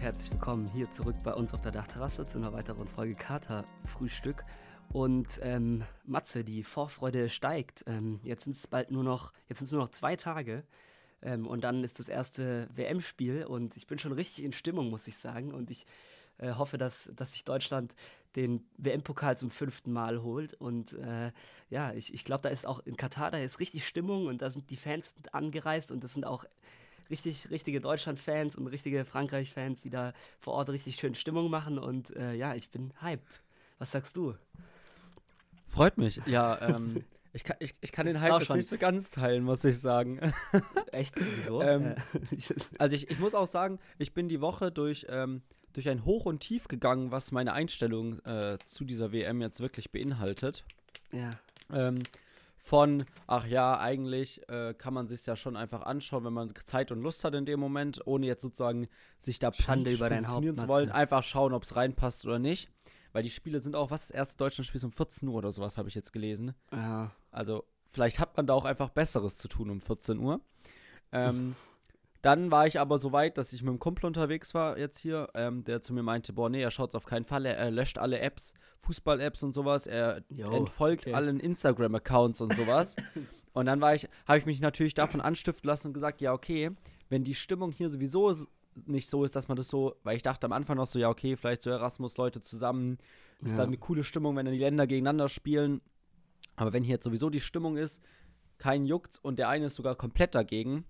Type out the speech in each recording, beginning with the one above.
Herzlich willkommen hier zurück bei uns auf der Dachterrasse zu einer weiteren Folge Kater Frühstück. Und ähm, Matze, die Vorfreude steigt. Ähm, jetzt sind es bald nur noch, jetzt sind es nur noch zwei Tage. Ähm, und dann ist das erste WM-Spiel und ich bin schon richtig in Stimmung, muss ich sagen. Und ich äh, hoffe, dass, dass sich Deutschland den WM-Pokal zum fünften Mal holt. Und äh, ja, ich, ich glaube, da ist auch in Katar, da ist richtig Stimmung und da sind die Fans angereist und das sind auch richtig, richtige Deutschland-Fans und richtige Frankreich-Fans, die da vor Ort richtig schön Stimmung machen. Und äh, ja, ich bin hyped. Was sagst du? Freut mich. Ja, ähm, ich, kann, ich, ich kann den Hype jetzt nicht so ganz teilen, muss ich sagen. Echt? Wieso? ähm, also ich, ich muss auch sagen, ich bin die Woche durch, ähm, durch ein Hoch und Tief gegangen, was meine Einstellung äh, zu dieser WM jetzt wirklich beinhaltet. Ja. Ähm, von, ach ja, eigentlich äh, kann man sich ja schon einfach anschauen, wenn man Zeit und Lust hat in dem Moment, ohne jetzt sozusagen sich da Schande über dein Haupt zu wollen, einfach schauen, ob es reinpasst oder nicht. Weil die Spiele sind auch, was das erste Deutschlandspiel ist um 14 Uhr oder sowas, habe ich jetzt gelesen. Ja. Also, vielleicht hat man da auch einfach Besseres zu tun um 14 Uhr. Ähm, dann war ich aber so weit, dass ich mit einem Kumpel unterwegs war, jetzt hier, ähm, der zu mir meinte: Boah, nee, er schaut es auf keinen Fall. Er, er löscht alle Apps, Fußball-Apps und sowas. Er Jo, entfolgt okay. allen Instagram-Accounts und sowas. und dann war ich, habe ich mich natürlich davon anstiften lassen und gesagt: Ja, okay, wenn die Stimmung hier sowieso nicht so ist, dass man das so, weil ich dachte am Anfang noch so, ja, okay, vielleicht so Erasmus-Leute zusammen, ist Ja. dann eine coole Stimmung, wenn dann die Länder gegeneinander spielen. Aber wenn hier jetzt sowieso die Stimmung ist, kein juckt und der eine ist sogar komplett dagegen,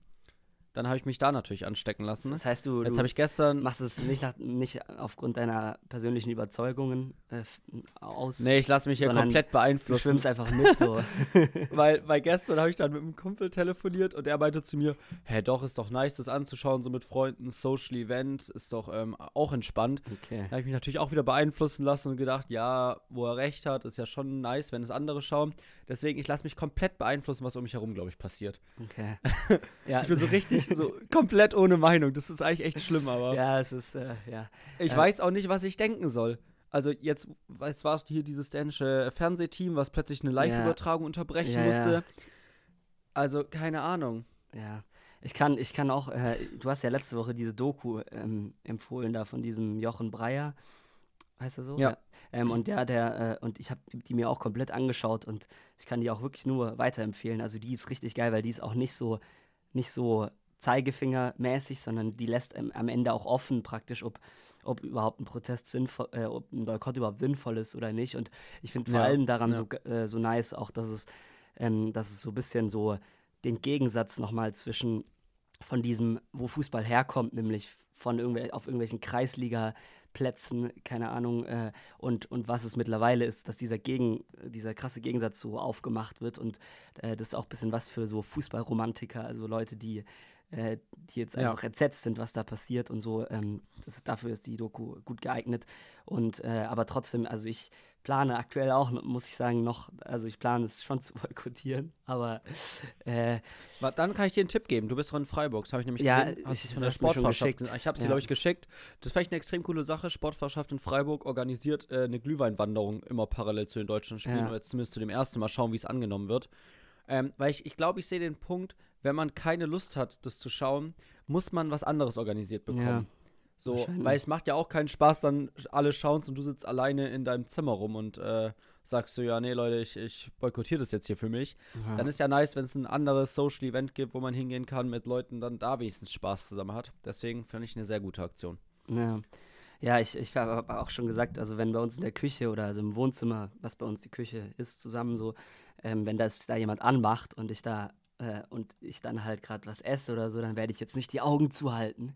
dann habe ich mich da natürlich anstecken lassen. Das heißt, du, Jetzt du habe ich gestern. machst es nicht, nach, nicht aufgrund deiner persönlichen Überzeugungen äh, aus. Nee, ich lasse mich hier komplett du beeinflussen. schwimmst einfach mit so. Weil, weil gestern habe ich dann mit einem Kumpel telefoniert und er meinte zu mir, hä, doch, ist doch nice, das anzuschauen, so mit Freunden, Social Event, ist doch ähm, auch entspannt. Okay. Da habe ich mich natürlich auch wieder beeinflussen lassen und gedacht, ja, wo er recht hat, ist ja schon nice, wenn es andere schauen. Deswegen, ich lasse mich komplett beeinflussen, was um mich herum, glaube ich, passiert. Okay. Ja, Ich bin so richtig, so komplett ohne Meinung. Das ist eigentlich echt schlimm, aber ja, es ist, äh, ja. ich äh, weiß auch nicht, was ich denken soll. Also jetzt, es war hier dieses dänische Fernsehteam, was plötzlich eine Live-Übertragung unterbrechen Ja, ja. musste. Also, keine Ahnung. Ja, ich kann, ich kann auch, äh, du hast ja letzte Woche diese Doku ähm, empfohlen da von diesem Jochen Breyer, heißt er so? Ja. Ähm, und der, der, äh, und ich habe die mir auch komplett angeschaut und ich kann die auch wirklich nur weiterempfehlen. Also die ist richtig geil, weil die ist auch nicht so, nicht so Zeigefingermäßig, sondern die lässt am Ende auch offen praktisch, ob, ob überhaupt ein Protest sinnvoll, äh, ob ein Boykott überhaupt sinnvoll ist oder nicht. Und ich finde vor Ja, allem daran ja. so, äh, so nice auch, dass es, ähm, dass es so ein bisschen so den Gegensatz nochmal zwischen von diesem, wo Fußball herkommt, nämlich von irgendwel auf irgendwelchen Kreisliga-Plätzen, keine Ahnung, äh, und, und was es mittlerweile ist, dass dieser Gegen, dieser krasse Gegensatz so aufgemacht wird und äh, das ist auch ein bisschen was für so Fußballromantiker, also Leute, die, äh, die jetzt Ja. einfach entsetzt sind, was da passiert und so. Ähm, das, dafür ist die Doku gut geeignet. Und äh, aber trotzdem, also ich plane aktuell auch, muss ich sagen, noch, also ich plane es schon zu boykottieren, aber äh, Dann kann ich dir einen Tipp geben. Du bist doch in Freiburg, das habe ich nämlich Ja, gesehen. Hast ich- von der gesehen. Ich habe sie, Ja. glaube ich, geschickt. Das ist vielleicht eine extrem coole Sache. Sportfahrschaft in Freiburg organisiert äh, eine Glühweinwanderung immer parallel zu den deutschen Spielen. Ja. Oder zumindest zu dem ersten Mal schauen, wie es angenommen wird. Ähm, weil ich, ich glaube, ich sehe den Punkt, wenn man keine Lust hat, das zu schauen, muss man was anderes organisiert bekommen. Ja, so, weil es macht ja auch keinen Spaß, dann alle schauen und du sitzt alleine in deinem Zimmer rum und äh, sagst so, ja, nee, Leute, ich, ich boykottiere das jetzt hier für mich. ja. Dann ist ja nice, wenn es ein anderes Social Event gibt, wo man hingehen kann mit Leuten, dann da wenigstens Spaß zusammen hat. Deswegen finde ich eine sehr gute Aktion. Ja, ja ich, ich habe aber auch schon gesagt, also wenn bei uns in der Küche oder also im Wohnzimmer, was bei uns die Küche ist, zusammen so, ähm, wenn das da jemand anmacht und ich da äh, und ich dann halt gerade was esse oder so, dann werde ich jetzt nicht die Augen zuhalten.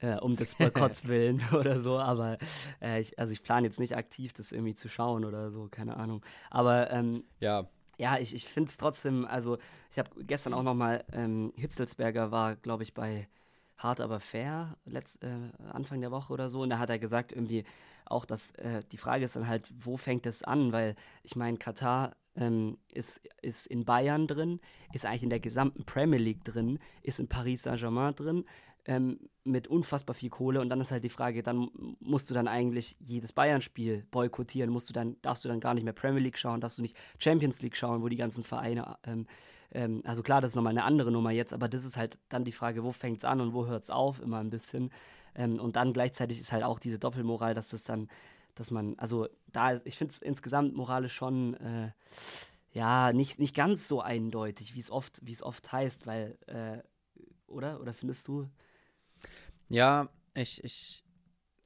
Äh, um des Boykotts willen oder so, aber äh, ich, also ich plane jetzt nicht aktiv, das irgendwie zu schauen oder so, keine Ahnung. Aber ähm, Ja, ja, ich, ich finde es trotzdem, also ich habe gestern auch nochmal, ähm, Hitzelsberger war, glaube ich, bei Hart aber fair, letzt, äh, Anfang der Woche oder so, und da hat er gesagt, irgendwie auch, dass äh, die Frage ist dann halt, wo fängt es an? Weil ich meine, Katar ähm, ist, ist in Bayern drin, ist eigentlich in der gesamten Premier League drin, ist in Paris Saint-Germain drin, ähm, mit unfassbar viel Kohle und dann ist halt die Frage, dann musst du dann eigentlich jedes Bayern-Spiel boykottieren, musst du dann, darfst du dann gar nicht mehr Premier League schauen, darfst du nicht Champions League schauen, wo die ganzen Vereine, ähm, ähm, also klar, das ist nochmal eine andere Nummer jetzt, aber das ist halt dann die Frage, wo fängt es an und wo hört es auf, immer ein bisschen. Ähm, und dann gleichzeitig ist halt auch diese Doppelmoral, dass es dann, dass man, also da, ich finde es insgesamt moralisch schon, äh, ja, nicht, nicht ganz so eindeutig, wie es oft, wie es oft heißt, weil, äh, oder? Oder findest du? Ja, ich, ich,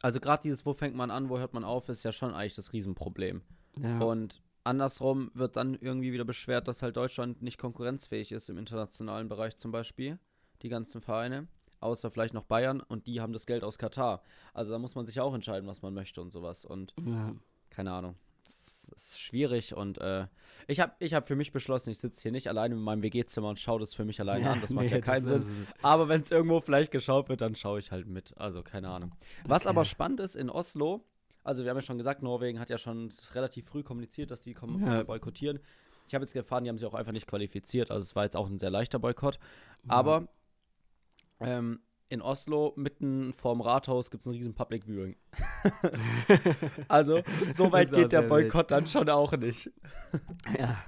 also gerade dieses, wo fängt man an, wo hört man auf, ist ja schon eigentlich das Riesenproblem. Ja. Und andersrum wird dann irgendwie wieder beschwert, dass halt Deutschland nicht konkurrenzfähig ist im internationalen Bereich zum Beispiel, die ganzen Vereine, außer vielleicht noch Bayern und die haben das Geld aus Katar. Also da muss man sich auch entscheiden, was man möchte und sowas. Und ja. keine Ahnung ist schwierig und äh, ich habe ich hab für mich beschlossen, ich sitze hier nicht alleine in meinem WG-Zimmer und schaue das für mich alleine ja, an. Das macht nee, ja keinen Sinn. Aber wenn es irgendwo vielleicht geschaut wird, dann schaue ich halt mit. Also keine Ahnung. Was okay. aber spannend ist, in Oslo, also wir haben ja schon gesagt, Norwegen hat ja schon relativ früh kommuniziert, dass die kommen, ja. boykottieren. Ich habe jetzt gefahren, die haben sich auch einfach nicht qualifiziert. Also es war jetzt auch ein sehr leichter Boykott. Aber ähm, in Oslo, mitten vorm Rathaus, gibt es ein riesen Public Viewing. also, so weit geht der Boykott dann schon auch nicht. ja,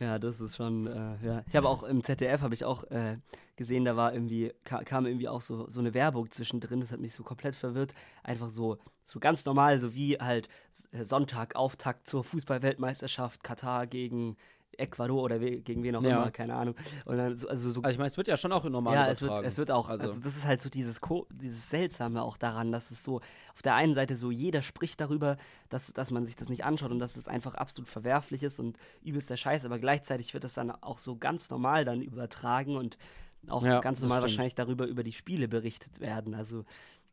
ja, das ist schon, äh, ja. Ich habe auch im ZDF, habe ich auch äh, gesehen, da war irgendwie, kam irgendwie auch so, so eine Werbung zwischendrin, das hat mich so komplett verwirrt. Einfach so, so ganz normal, so wie halt Sonntag, Auftakt zur Fußballweltmeisterschaft, Katar gegen Ecuador oder we gegen wen auch ja. immer, keine Ahnung. Und dann so, also, so, also ich meine, es wird ja schon auch normal Ja, es wird, es wird auch, also. also. das ist halt so dieses, dieses Seltsame auch daran, dass es so, auf der einen Seite so, jeder spricht darüber, dass, dass man sich das nicht anschaut und dass es einfach absolut verwerflich ist und übelst der Scheiß, aber gleichzeitig wird das dann auch so ganz normal dann übertragen und auch ja, ganz normal wahrscheinlich darüber über die Spiele berichtet werden. Also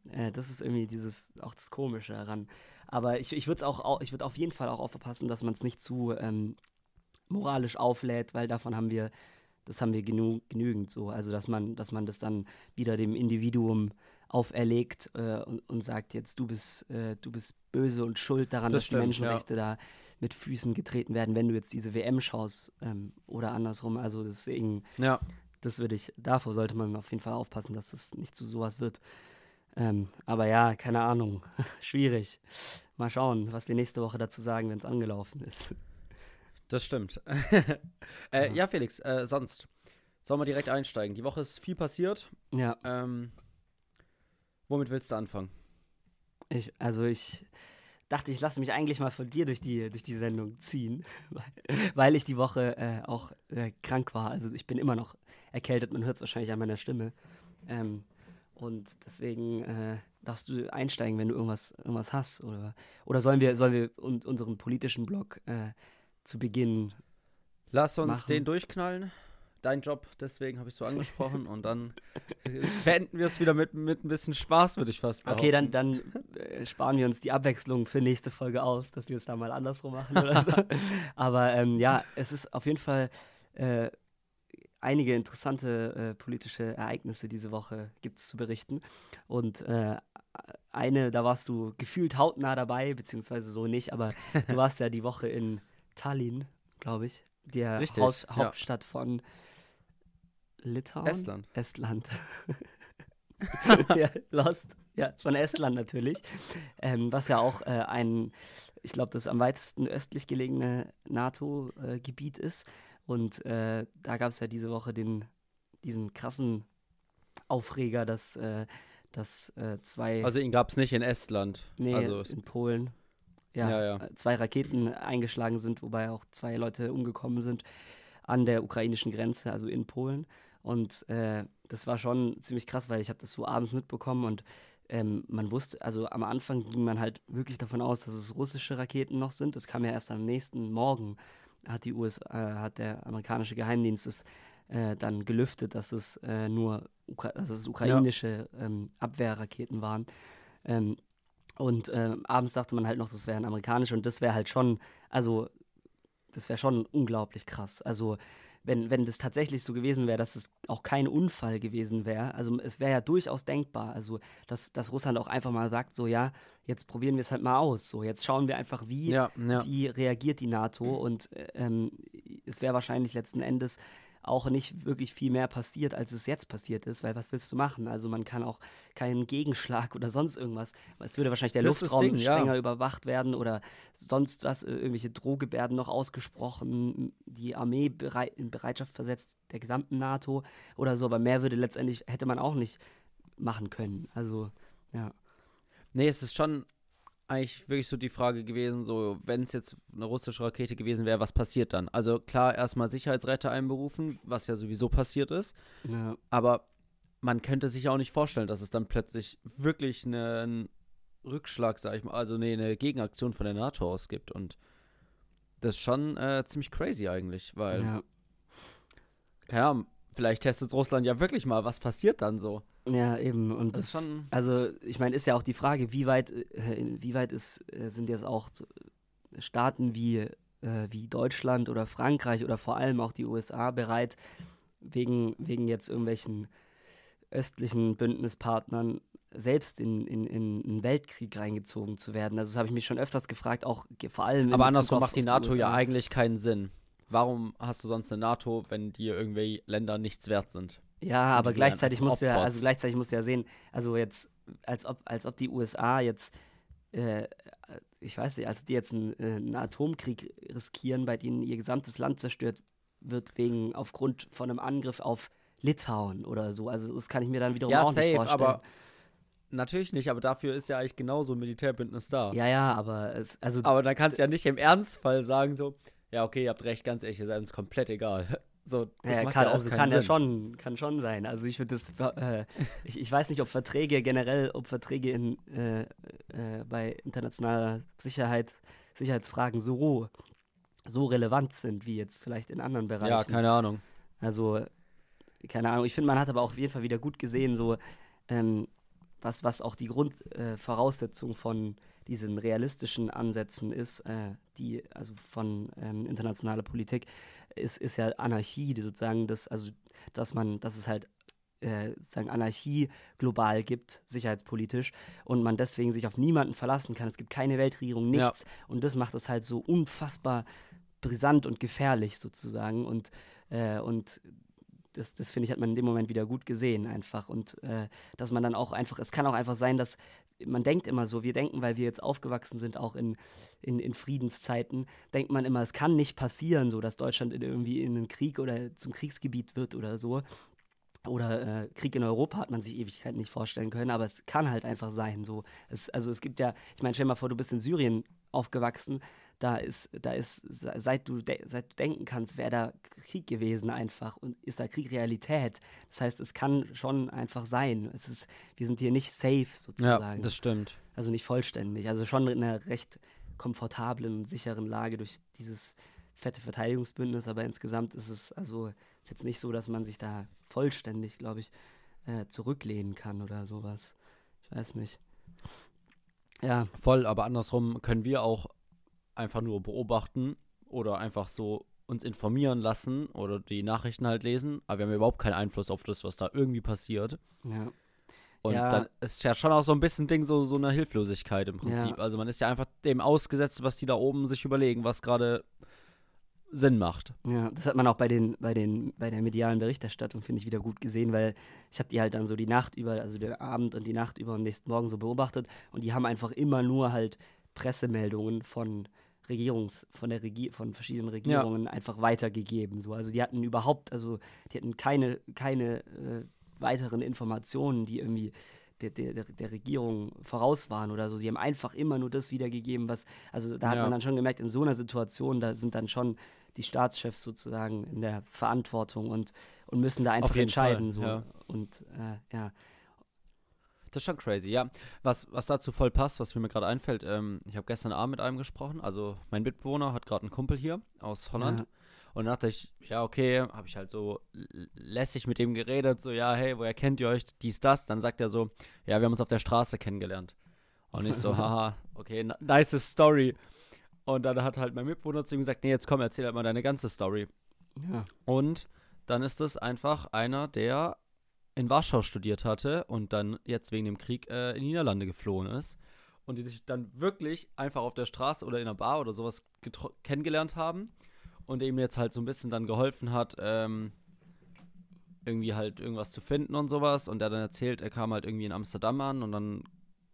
äh, das ist irgendwie dieses, auch das Komische daran. Aber ich, ich würde auch, ich würde auf jeden Fall auch aufpassen, dass man es nicht zu ähm, moralisch auflädt, weil davon haben wir, das haben wir genü genügend so. Also dass man, dass man das dann wieder dem Individuum auferlegt äh, und, und, sagt, jetzt du bist, äh, du bist böse und schuld daran, das dass stimmt, die Menschenrechte ja. da mit Füßen getreten werden, wenn du jetzt diese WM schaust ähm, oder andersrum. Also deswegen, ja. das würde ich, davor sollte man auf jeden Fall aufpassen, dass es nicht zu sowas wird. Ähm, aber ja, keine Ahnung, schwierig. Mal schauen, was wir nächste Woche dazu sagen, wenn es angelaufen ist. Das stimmt. äh, ja. ja. Felix, äh, sonst. Sollen wir direkt einsteigen? Die Woche ist viel passiert. Ja. Ähm, womit willst du anfangen? Ich, also ich dachte, ich lasse mich eigentlich mal von dir durch die, durch die Sendung ziehen, weil ich die Woche äh, auch äh, krank war. Also ich bin immer noch erkältet, man hört es wahrscheinlich an meiner Stimme. Ähm, und deswegen äh, darfst du einsteigen, wenn du irgendwas, irgendwas hast. Oder, oder sollen wir, sollen wir un unseren politischen Blog äh, zu Beginn. Lass uns machen. den durchknallen. Dein Job, deswegen habe ich so angesprochen. und dann beenden wir es wieder mit, mit ein bisschen Spaß, würde ich fast behaupten. Okay, dann, dann äh, sparen wir uns die Abwechslung für nächste Folge aus, dass wir es da mal andersrum machen oder so. Aber ähm, ja, es ist auf jeden Fall äh, einige interessante äh, politische Ereignisse diese Woche gibt es zu berichten. Und äh, eine, da warst du gefühlt hautnah dabei, beziehungsweise so nicht, aber du warst ja die Woche in Tallinn, glaube ich, der Richtig, Haus ja. Hauptstadt von Litauen? Estland. Estland. ja, Lost. Ja, von Estland natürlich. Ähm, was ja auch äh, ein, ich glaube, das am weitesten östlich gelegene NATO-Gebiet äh, ist. Und äh, da gab es ja diese Woche den, diesen krassen Aufreger, dass, äh, dass äh, zwei. Also ihn gab es nicht in Estland. Nee, also in Polen ja, ja, ja. Äh, zwei Raketen eingeschlagen sind, wobei auch zwei Leute umgekommen sind an der ukrainischen Grenze, also in Polen. Und äh, das war schon ziemlich krass, weil ich habe das so abends mitbekommen und ähm, man wusste, also am Anfang ging man halt wirklich davon aus, dass es russische Raketen noch sind. Das kam ja erst am nächsten Morgen, hat die USA, äh, hat der amerikanische Geheimdienst es äh, dann gelüftet, dass es äh, nur Ukra dass es ukrainische ja. ähm, Abwehrraketen waren. Ähm, und äh, abends dachte man halt noch, das wären amerikanische und das wäre halt schon, also das wäre schon unglaublich krass. Also wenn, wenn das tatsächlich so gewesen wäre, dass es auch kein Unfall gewesen wäre, also es wäre ja durchaus denkbar, also dass, dass Russland auch einfach mal sagt, so ja, jetzt probieren wir es halt mal aus, so jetzt schauen wir einfach, wie, ja, ja. wie reagiert die NATO und äh, ähm, es wäre wahrscheinlich letzten Endes auch nicht wirklich viel mehr passiert, als es jetzt passiert ist, weil was willst du machen? Also man kann auch keinen Gegenschlag oder sonst irgendwas. Es würde wahrscheinlich der das Luftraum Ding, strenger ja. überwacht werden oder sonst was, äh, irgendwelche Drohgebärden noch ausgesprochen, die Armee bereit, in Bereitschaft versetzt, der gesamten NATO oder so, aber mehr würde letztendlich, hätte man auch nicht machen können. Also Ja. Nee, es ist schon eigentlich wirklich so die Frage gewesen, so, wenn es jetzt eine russische Rakete gewesen wäre, was passiert dann? Also klar, erstmal Sicherheitsretter einberufen, was ja sowieso passiert ist. Ja. Aber man könnte sich auch nicht vorstellen, dass es dann plötzlich wirklich einen Rückschlag, sag ich mal, also nee, eine Gegenaktion von der NATO aus gibt. Und das ist schon äh, ziemlich crazy eigentlich, weil, ja. keine Ahnung, vielleicht testet Russland ja wirklich mal, was passiert dann so. Ja, eben. Und Das das, ist schon- also ich meine, ist ja auch die Frage, wie weit, äh, inwieweit ist, äh, sind jetzt auch so Staaten wie, äh, wie Deutschland oder Frankreich oder vor allem auch die USA bereit, wegen, wegen jetzt irgendwelchen östlichen Bündnispartnern selbst in, in, in einen Weltkrieg reingezogen zu werden. Also das habe ich mich schon öfters gefragt, auch vor allem in Aber andersrum macht die NATO ja eigentlich keinen Sinn. Warum hast du sonst eine NATO, wenn dir irgendwie Länder nichts wert sind? Ja, aber gleichzeitig musst du ja, also gleichzeitig musst du ja sehen, also jetzt, als ob, als ob die USA jetzt, äh, ich weiß nicht, als die jetzt einen, äh, einen Atomkrieg riskieren, bei denen ihr gesamtes Land zerstört wird, wegen aufgrund von einem Angriff auf Litauen oder so. Also das kann ich mir dann wiederum Ja, auch nicht safe, vorstellen. aber natürlich nicht, aber dafür ist ja eigentlich genauso ein Militärbündnis da. ja, ja, aber es, also Aber dann kannst du ja nicht im Ernstfall sagen so, ja, okay, ihr habt recht, ganz ehrlich, ihr seid uns komplett egal. So, das Ja, macht kann, ja also kann Sinn. ja schon, kann schon sein. Also ich würde das, äh, ich, ich weiß nicht, ob Verträge generell, ob Verträge in, äh, äh, bei internationaler Sicherheit, Sicherheitsfragen so, so relevant sind wie jetzt vielleicht in anderen Bereichen. Ja, keine Ahnung. Also, keine Ahnung. Ich finde, man hat aber auch auf jeden Fall wieder gut gesehen, so, ähm, was, was auch die Grundvoraussetzung Voraussetzung von diesen realistischen Ansätzen ist, äh, die, also von ähm, internationaler Politik, ist, ist ja Anarchie, sozusagen, das, also, dass man, dass es halt äh, sozusagen Anarchie global gibt, sicherheitspolitisch, und man deswegen sich auf niemanden verlassen kann. Es gibt keine Weltregierung, Ja. nichts. Und das macht es halt so unfassbar brisant und gefährlich sozusagen. Und, äh, und das, das finde ich, hat man in dem Moment wieder gut gesehen einfach. Und äh, dass man dann auch einfach, es kann auch einfach sein, dass man denkt immer so, wir denken, weil wir jetzt aufgewachsen sind, auch in, in, in Friedenszeiten, denkt man immer, es kann nicht passieren, so dass Deutschland irgendwie in einen Krieg oder zum Kriegsgebiet wird oder so. Oder äh, Krieg in Europa hat man sich Ewigkeiten nicht vorstellen können, aber es kann halt einfach sein. So. Es, also es gibt ja, ich meine, stell dir mal vor, du bist in Syrien aufgewachsen, da ist, da ist, se- seit du, seit du denken kannst, wäre da Krieg gewesen einfach und ist da Krieg Realität. Das heißt, es kann schon einfach sein. Es ist, wir sind hier nicht safe Ja, sozusagen. das stimmt. also nicht vollständig. Also schon in einer recht komfortablen und sicheren Lage durch dieses fette Verteidigungsbündnis, aber insgesamt ist es, also ist jetzt nicht so, dass man sich da vollständig, glaube ich, äh, zurücklehnen kann oder sowas. Ich weiß nicht. Ja, Voll, aber andersrum können wir auch einfach nur beobachten oder einfach so uns informieren lassen oder die Nachrichten halt lesen, aber wir haben überhaupt keinen Einfluss auf das, was da irgendwie passiert. ja. Und Ja. dann ist ja schon auch so ein bisschen Ding, so, so eine Hilflosigkeit im Prinzip. Ja. Also man ist ja einfach dem ausgesetzt, was die da oben sich überlegen, was gerade Sinn macht. Ja, das hat man auch bei den, bei den, bei der medialen Berichterstattung, finde ich, wieder gut gesehen, weil ich habe die halt dann so die Nacht über, also den Abend und die Nacht über am nächsten Morgen so beobachtet und die haben einfach immer nur halt Pressemeldungen von Regierungs, von der Regie von verschiedenen Regierungen einfach weitergegeben. So. Also die hatten überhaupt, also die hatten keine, keine äh, weiteren Informationen, die irgendwie der, der, der- Regierung voraus waren oder so. Sie haben einfach immer nur das wiedergegeben, was, also da hat Ja. man dann schon gemerkt, in so einer Situation, da sind dann schon die Staatschefs sozusagen in der Verantwortung und, und müssen da einfach entscheiden. Fall, so. ja. Und äh, ja. Das ist schon crazy, ja. Was, was dazu voll passt, was mir gerade einfällt, ähm, ich habe gestern Abend mit einem gesprochen, also mein Mitbewohner hat gerade einen Kumpel hier aus Holland. Ja. Und dachte ich, ja, okay, habe ich halt so lässig mit ihm geredet, so, ja, hey, woher kennt ihr euch, dies, das. Dann sagt er so, ja, wir haben uns auf der Straße kennengelernt. Und ich so, haha, okay, nice Story. Und dann hat halt mein Mitbewohner zu ihm gesagt, nee, jetzt komm, erzähl halt mal deine ganze Story. Ja. Und dann ist es einfach einer, der in Warschau studiert hatte und dann jetzt wegen dem Krieg äh, in die Niederlande geflohen ist. Und die sich dann wirklich einfach auf der Straße oder in einer Bar oder sowas kennengelernt haben und ihm jetzt halt so ein bisschen dann geholfen hat, ähm, irgendwie halt irgendwas zu finden und sowas. Und hat dann erzählt, er kam halt irgendwie in Amsterdam an und dann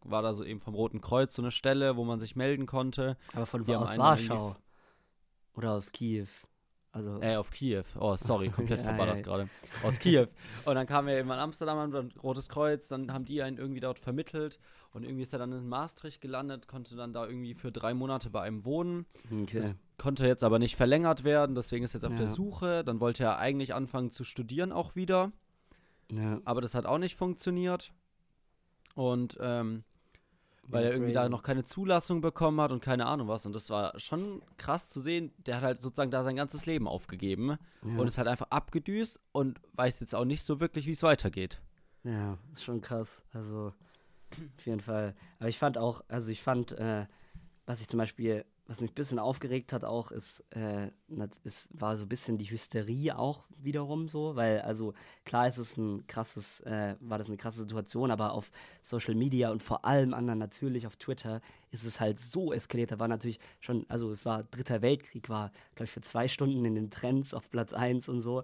war da so eben vom Roten Kreuz so eine Stelle, wo man sich melden konnte. Aber von wo aus Warschau? Oder aus Kiew? Also, Äh, auf Kiew. Oh, sorry, komplett verballert gerade. Aus Kiew. Und dann kamen wir eben in Amsterdam an, Rotes Kreuz, dann haben die einen irgendwie dort vermittelt und irgendwie ist er dann in Maastricht gelandet, konnte dann da irgendwie für drei Monate bei einem wohnen. okay. Das konnte jetzt aber nicht verlängert werden, deswegen ist er jetzt auf der Ja. Suche. Dann wollte er eigentlich anfangen zu studieren auch wieder, ja. aber das hat auch nicht funktioniert. Und ähm, weil er irgendwie da crazy. noch keine Zulassung bekommen hat und keine Ahnung was. Und das war schon krass zu sehen. Der hat halt sozusagen da sein ganzes Leben aufgegeben ja. und ist halt einfach abgedüst und weiß jetzt auch nicht so wirklich, wie es weitergeht. Ja, ist schon krass. Also, auf jeden Fall. Aber ich fand auch, also ich fand, äh, was ich zum Beispiel, was mich ein bisschen aufgeregt hat auch, ist, äh, es war so ein bisschen die Hysterie auch wiederum so, weil, also klar ist es ein krasses, äh, war das eine krasse Situation, aber auf Social Media und vor allem anderen natürlich auf Twitter ist es halt so eskaliert. Da war natürlich schon, also es war Dritter Weltkrieg, war, glaube ich, für zwei Stunden in den Trends auf Platz 1 und so.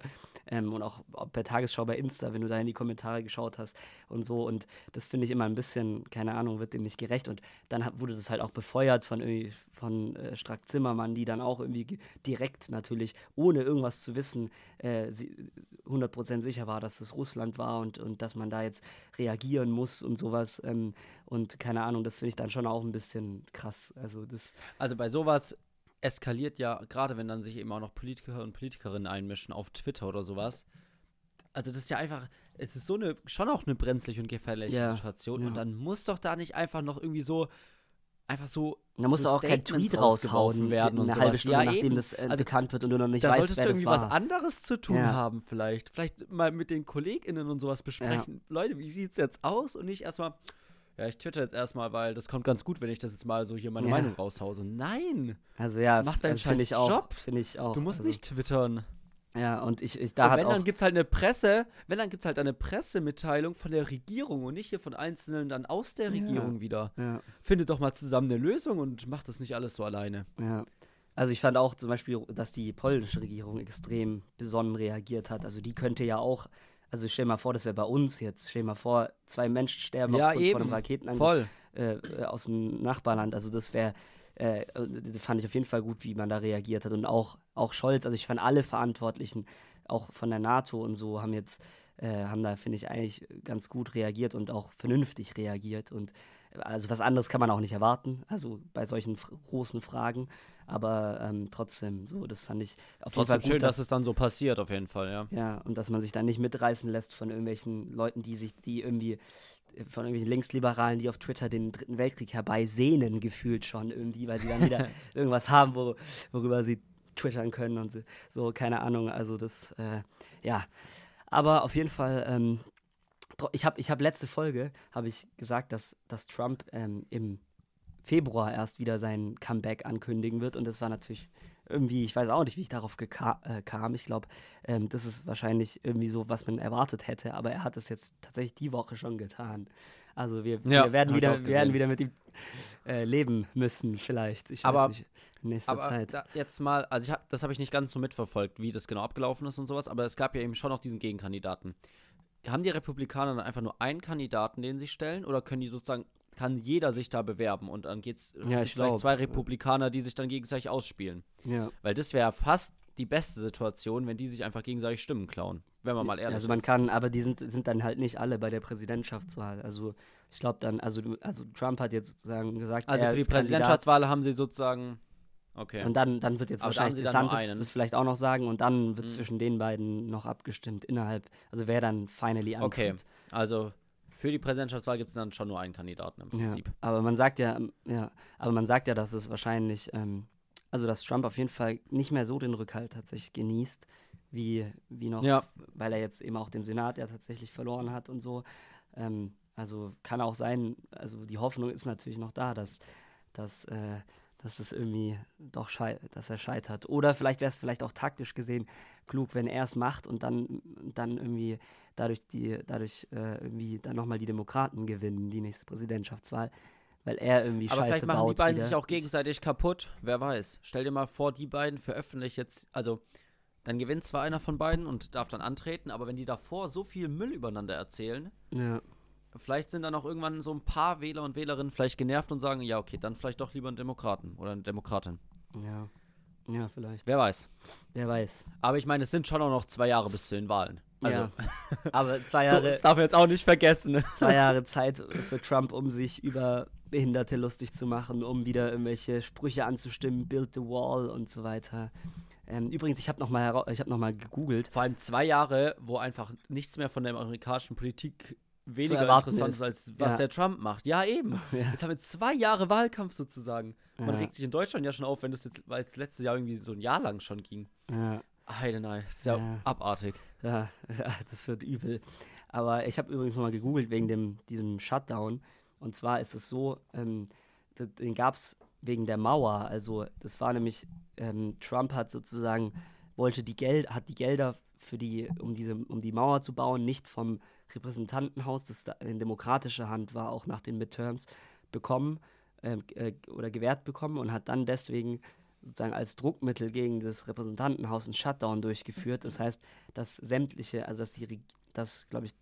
Ähm, und auch bei Tagesschau bei Insta, wenn du da in die Kommentare geschaut hast und so. Und das finde ich immer ein bisschen, keine Ahnung, wird dem nicht gerecht. Und dann hat, wurde das halt auch befeuert von irgendwie von äh, Strack Zimmermann, die dann auch irgendwie ge- direkt natürlich, ohne irgendwas zu wissen, äh, sie, 100% sicher war, dass es Russland war und, und dass man da jetzt reagieren muss und sowas. Ähm, und keine Ahnung, das finde ich dann schon auch ein bisschen krass. Also das, Also bei sowas eskaliert ja, gerade wenn dann sich eben auch noch Politiker und Politikerinnen einmischen auf Twitter oder sowas. Also das ist ja einfach, es ist so eine, schon auch eine brenzliche und gefährliche Ja, Situation. ja. Und dann muss doch da nicht einfach noch irgendwie so, einfach so. da musst so du auch kein Tweet raushauen werden und eine halbe Stunde, Ja, nachdem eben. das äh, Also, bekannt wird und du noch nicht da weißt, solltest wer du irgendwie was anderes zu tun Ja. haben, vielleicht. Vielleicht mal mit den KollegInnen und sowas besprechen. Leute, wie sieht's jetzt aus? Und nicht erstmal, ja, ich twitter jetzt erstmal, weil das kommt ganz gut, wenn ich das jetzt mal so hier meine Ja. Meinung raushause. Nein! Also ja, Mach deinen finde scheiß ich auch. Job. Finde ich auch. Du musst also, nicht twittern. Ja, und ich, ich da und hat wenn, auch. dann gibt's halt eine Presse, wenn, dann gibt's halt eine Pressemitteilung von der Regierung und nicht hier von Einzelnen dann aus der Ja. Regierung wieder. ja, Findet doch mal zusammen eine Lösung und macht das nicht alles so alleine. ja. Also ich fand auch zum Beispiel, dass die polnische Regierung extrem besonnen reagiert hat. Also die könnte ja auch, also stell mal vor, das wäre bei uns jetzt. Stell mal vor, zwei Menschen sterben Ja, aufgrund von eben. einem Raketenangriff äh, aus dem Nachbarland. Also das wäre, äh, das fand ich auf jeden Fall gut, wie man da reagiert hat. Und auch, auch Scholz, also ich fand alle Verantwortlichen, auch von der NATO und so, haben jetzt, äh, haben da, finde ich, eigentlich ganz gut reagiert und auch vernünftig reagiert. Und äh, also was anderes kann man auch nicht erwarten, also bei solchen großen Fragen. Aber ähm, trotzdem, so, das fand ich auf jeden Fall gut, schön, dass, dass es dann so passiert, auf jeden Fall, ja. ja, und dass man sich dann nicht mitreißen lässt von irgendwelchen Leuten, die sich, die irgendwie, äh, von irgendwelchen Linksliberalen, die auf Twitter den Dritten Weltkrieg herbeisehnen, gefühlt schon irgendwie, weil sie dann wieder irgendwas haben, wo, worüber sie twittern können und so, so keine Ahnung. Also das, äh, ja. Aber auf jeden Fall, ähm, ich habe ich hab letzte Folge, habe ich gesagt, dass, dass Trump ähm, im Februar erst wieder sein Comeback ankündigen wird. Und das war natürlich irgendwie, ich weiß auch nicht, wie ich darauf äh, kam. Ich glaube, ähm, das ist wahrscheinlich irgendwie so, was man erwartet hätte. Aber er hat es jetzt tatsächlich die Woche schon getan. Also wir, Ja, wir werden, wieder, werden wieder mit ihm äh, leben müssen, vielleicht. Ich weiß Aber- nicht, in nächster Aber Zeit. da, jetzt mal, also ich hab, das habe ich nicht ganz so mitverfolgt, wie das genau abgelaufen ist und sowas, aber es gab ja eben schon noch diesen Gegenkandidaten. Haben die Republikaner dann einfach nur einen Kandidaten, den sie stellen, oder können die sozusagen, kann jeder sich da bewerben und dann geht's Ja, vielleicht glaub, zwei ja. Republikaner, die sich dann gegenseitig ausspielen. Ja. Weil das wäre fast die beste Situation, wenn die sich einfach gegenseitig Stimmen klauen. Wenn man mal ehrlich Also man ist. kann, aber die sind, sind dann halt nicht alle bei der Präsidentschaftswahl. Also ich glaube dann, also, also Trump hat jetzt sozusagen gesagt, Also für die. Präsidentschaftswahl haben sie sozusagen. Okay. Und dann, dann wird jetzt Aber wahrscheinlich DeSantis das vielleicht auch noch sagen und dann wird Mhm. zwischen den beiden noch abgestimmt innerhalb, also wer dann finally Okay. antritt. Also für die Präsidentschaftswahl gibt es dann schon nur einen Kandidaten im Ja, Prinzip. aber man sagt ja, ähm, ja, aber man sagt ja, dass es wahrscheinlich, ähm, also dass Trump auf jeden Fall nicht mehr so den Rückhalt tatsächlich genießt, wie, wie noch, Ja. weil er jetzt eben auch den Senat ja tatsächlich verloren hat und so. Ähm, also kann auch sein, also die Hoffnung ist natürlich noch da, dass, dass, äh, dass es irgendwie doch dass er scheitert. Oder vielleicht wäre es vielleicht auch taktisch gesehen klug, wenn er es macht und dann, dann irgendwie dadurch die, dadurch äh, irgendwie dann nochmal die Demokraten gewinnen, die nächste Präsidentschaftswahl, weil er irgendwie Aber Scheiße vielleicht machen die beiden wieder. sich auch gegenseitig kaputt. Wer weiß. Stell dir mal vor, die beiden veröffentlichen jetzt, also dann gewinnt zwar einer von beiden und darf dann antreten, aber wenn die davor so viel Müll übereinander erzählen, Ja, vielleicht sind dann auch irgendwann so ein paar Wähler und Wählerinnen vielleicht genervt und sagen, ja, okay, dann vielleicht doch lieber einen Demokraten oder eine Demokratin. ja. Ja, vielleicht. Wer weiß. Wer weiß. Aber ich meine, es sind schon auch noch zwei Jahre bis zu den Wahlen. Also, ja. Aber zwei so, Jahre, das darf man jetzt auch nicht vergessen. zwei Jahre Zeit für Trump, um sich über Behinderte lustig zu machen, um wieder irgendwelche Sprüche anzustimmen, Build the Wall und so weiter. Ähm, übrigens, ich habe nochmal hab noch mal gegoogelt. Vor allem zwei Jahre, wo einfach nichts mehr von der amerikanischen Politik weniger interessant ist. als was Ja. der Trump macht. Ja, eben. Ja. Jetzt haben wir zwei Jahre Wahlkampf sozusagen. Man Ja. regt sich in Deutschland ja schon auf, wenn das jetzt, weil es letztes Jahr irgendwie so ein Jahr lang schon ging. Ja. Heidenei, ist Ja. abartig. Ja, das wird übel. Aber ich habe übrigens nochmal gegoogelt wegen dem, diesem Shutdown. Und zwar ist es so, ähm, den gab es wegen der Mauer. Also das war nämlich, ähm, Trump hat sozusagen, wollte die Geld, hat die Gelder für die, um diese, um die Mauer zu bauen, nicht vom Repräsentantenhaus, das da in demokratischer Hand war, auch nach den Midterms, bekommen ähm, äh, oder gewährt bekommen und hat dann deswegen sozusagen als Druckmittel gegen das Repräsentantenhaus einen Shutdown durchgeführt. Das heißt, dass sämtliche, also dass die, dass, glaube ich,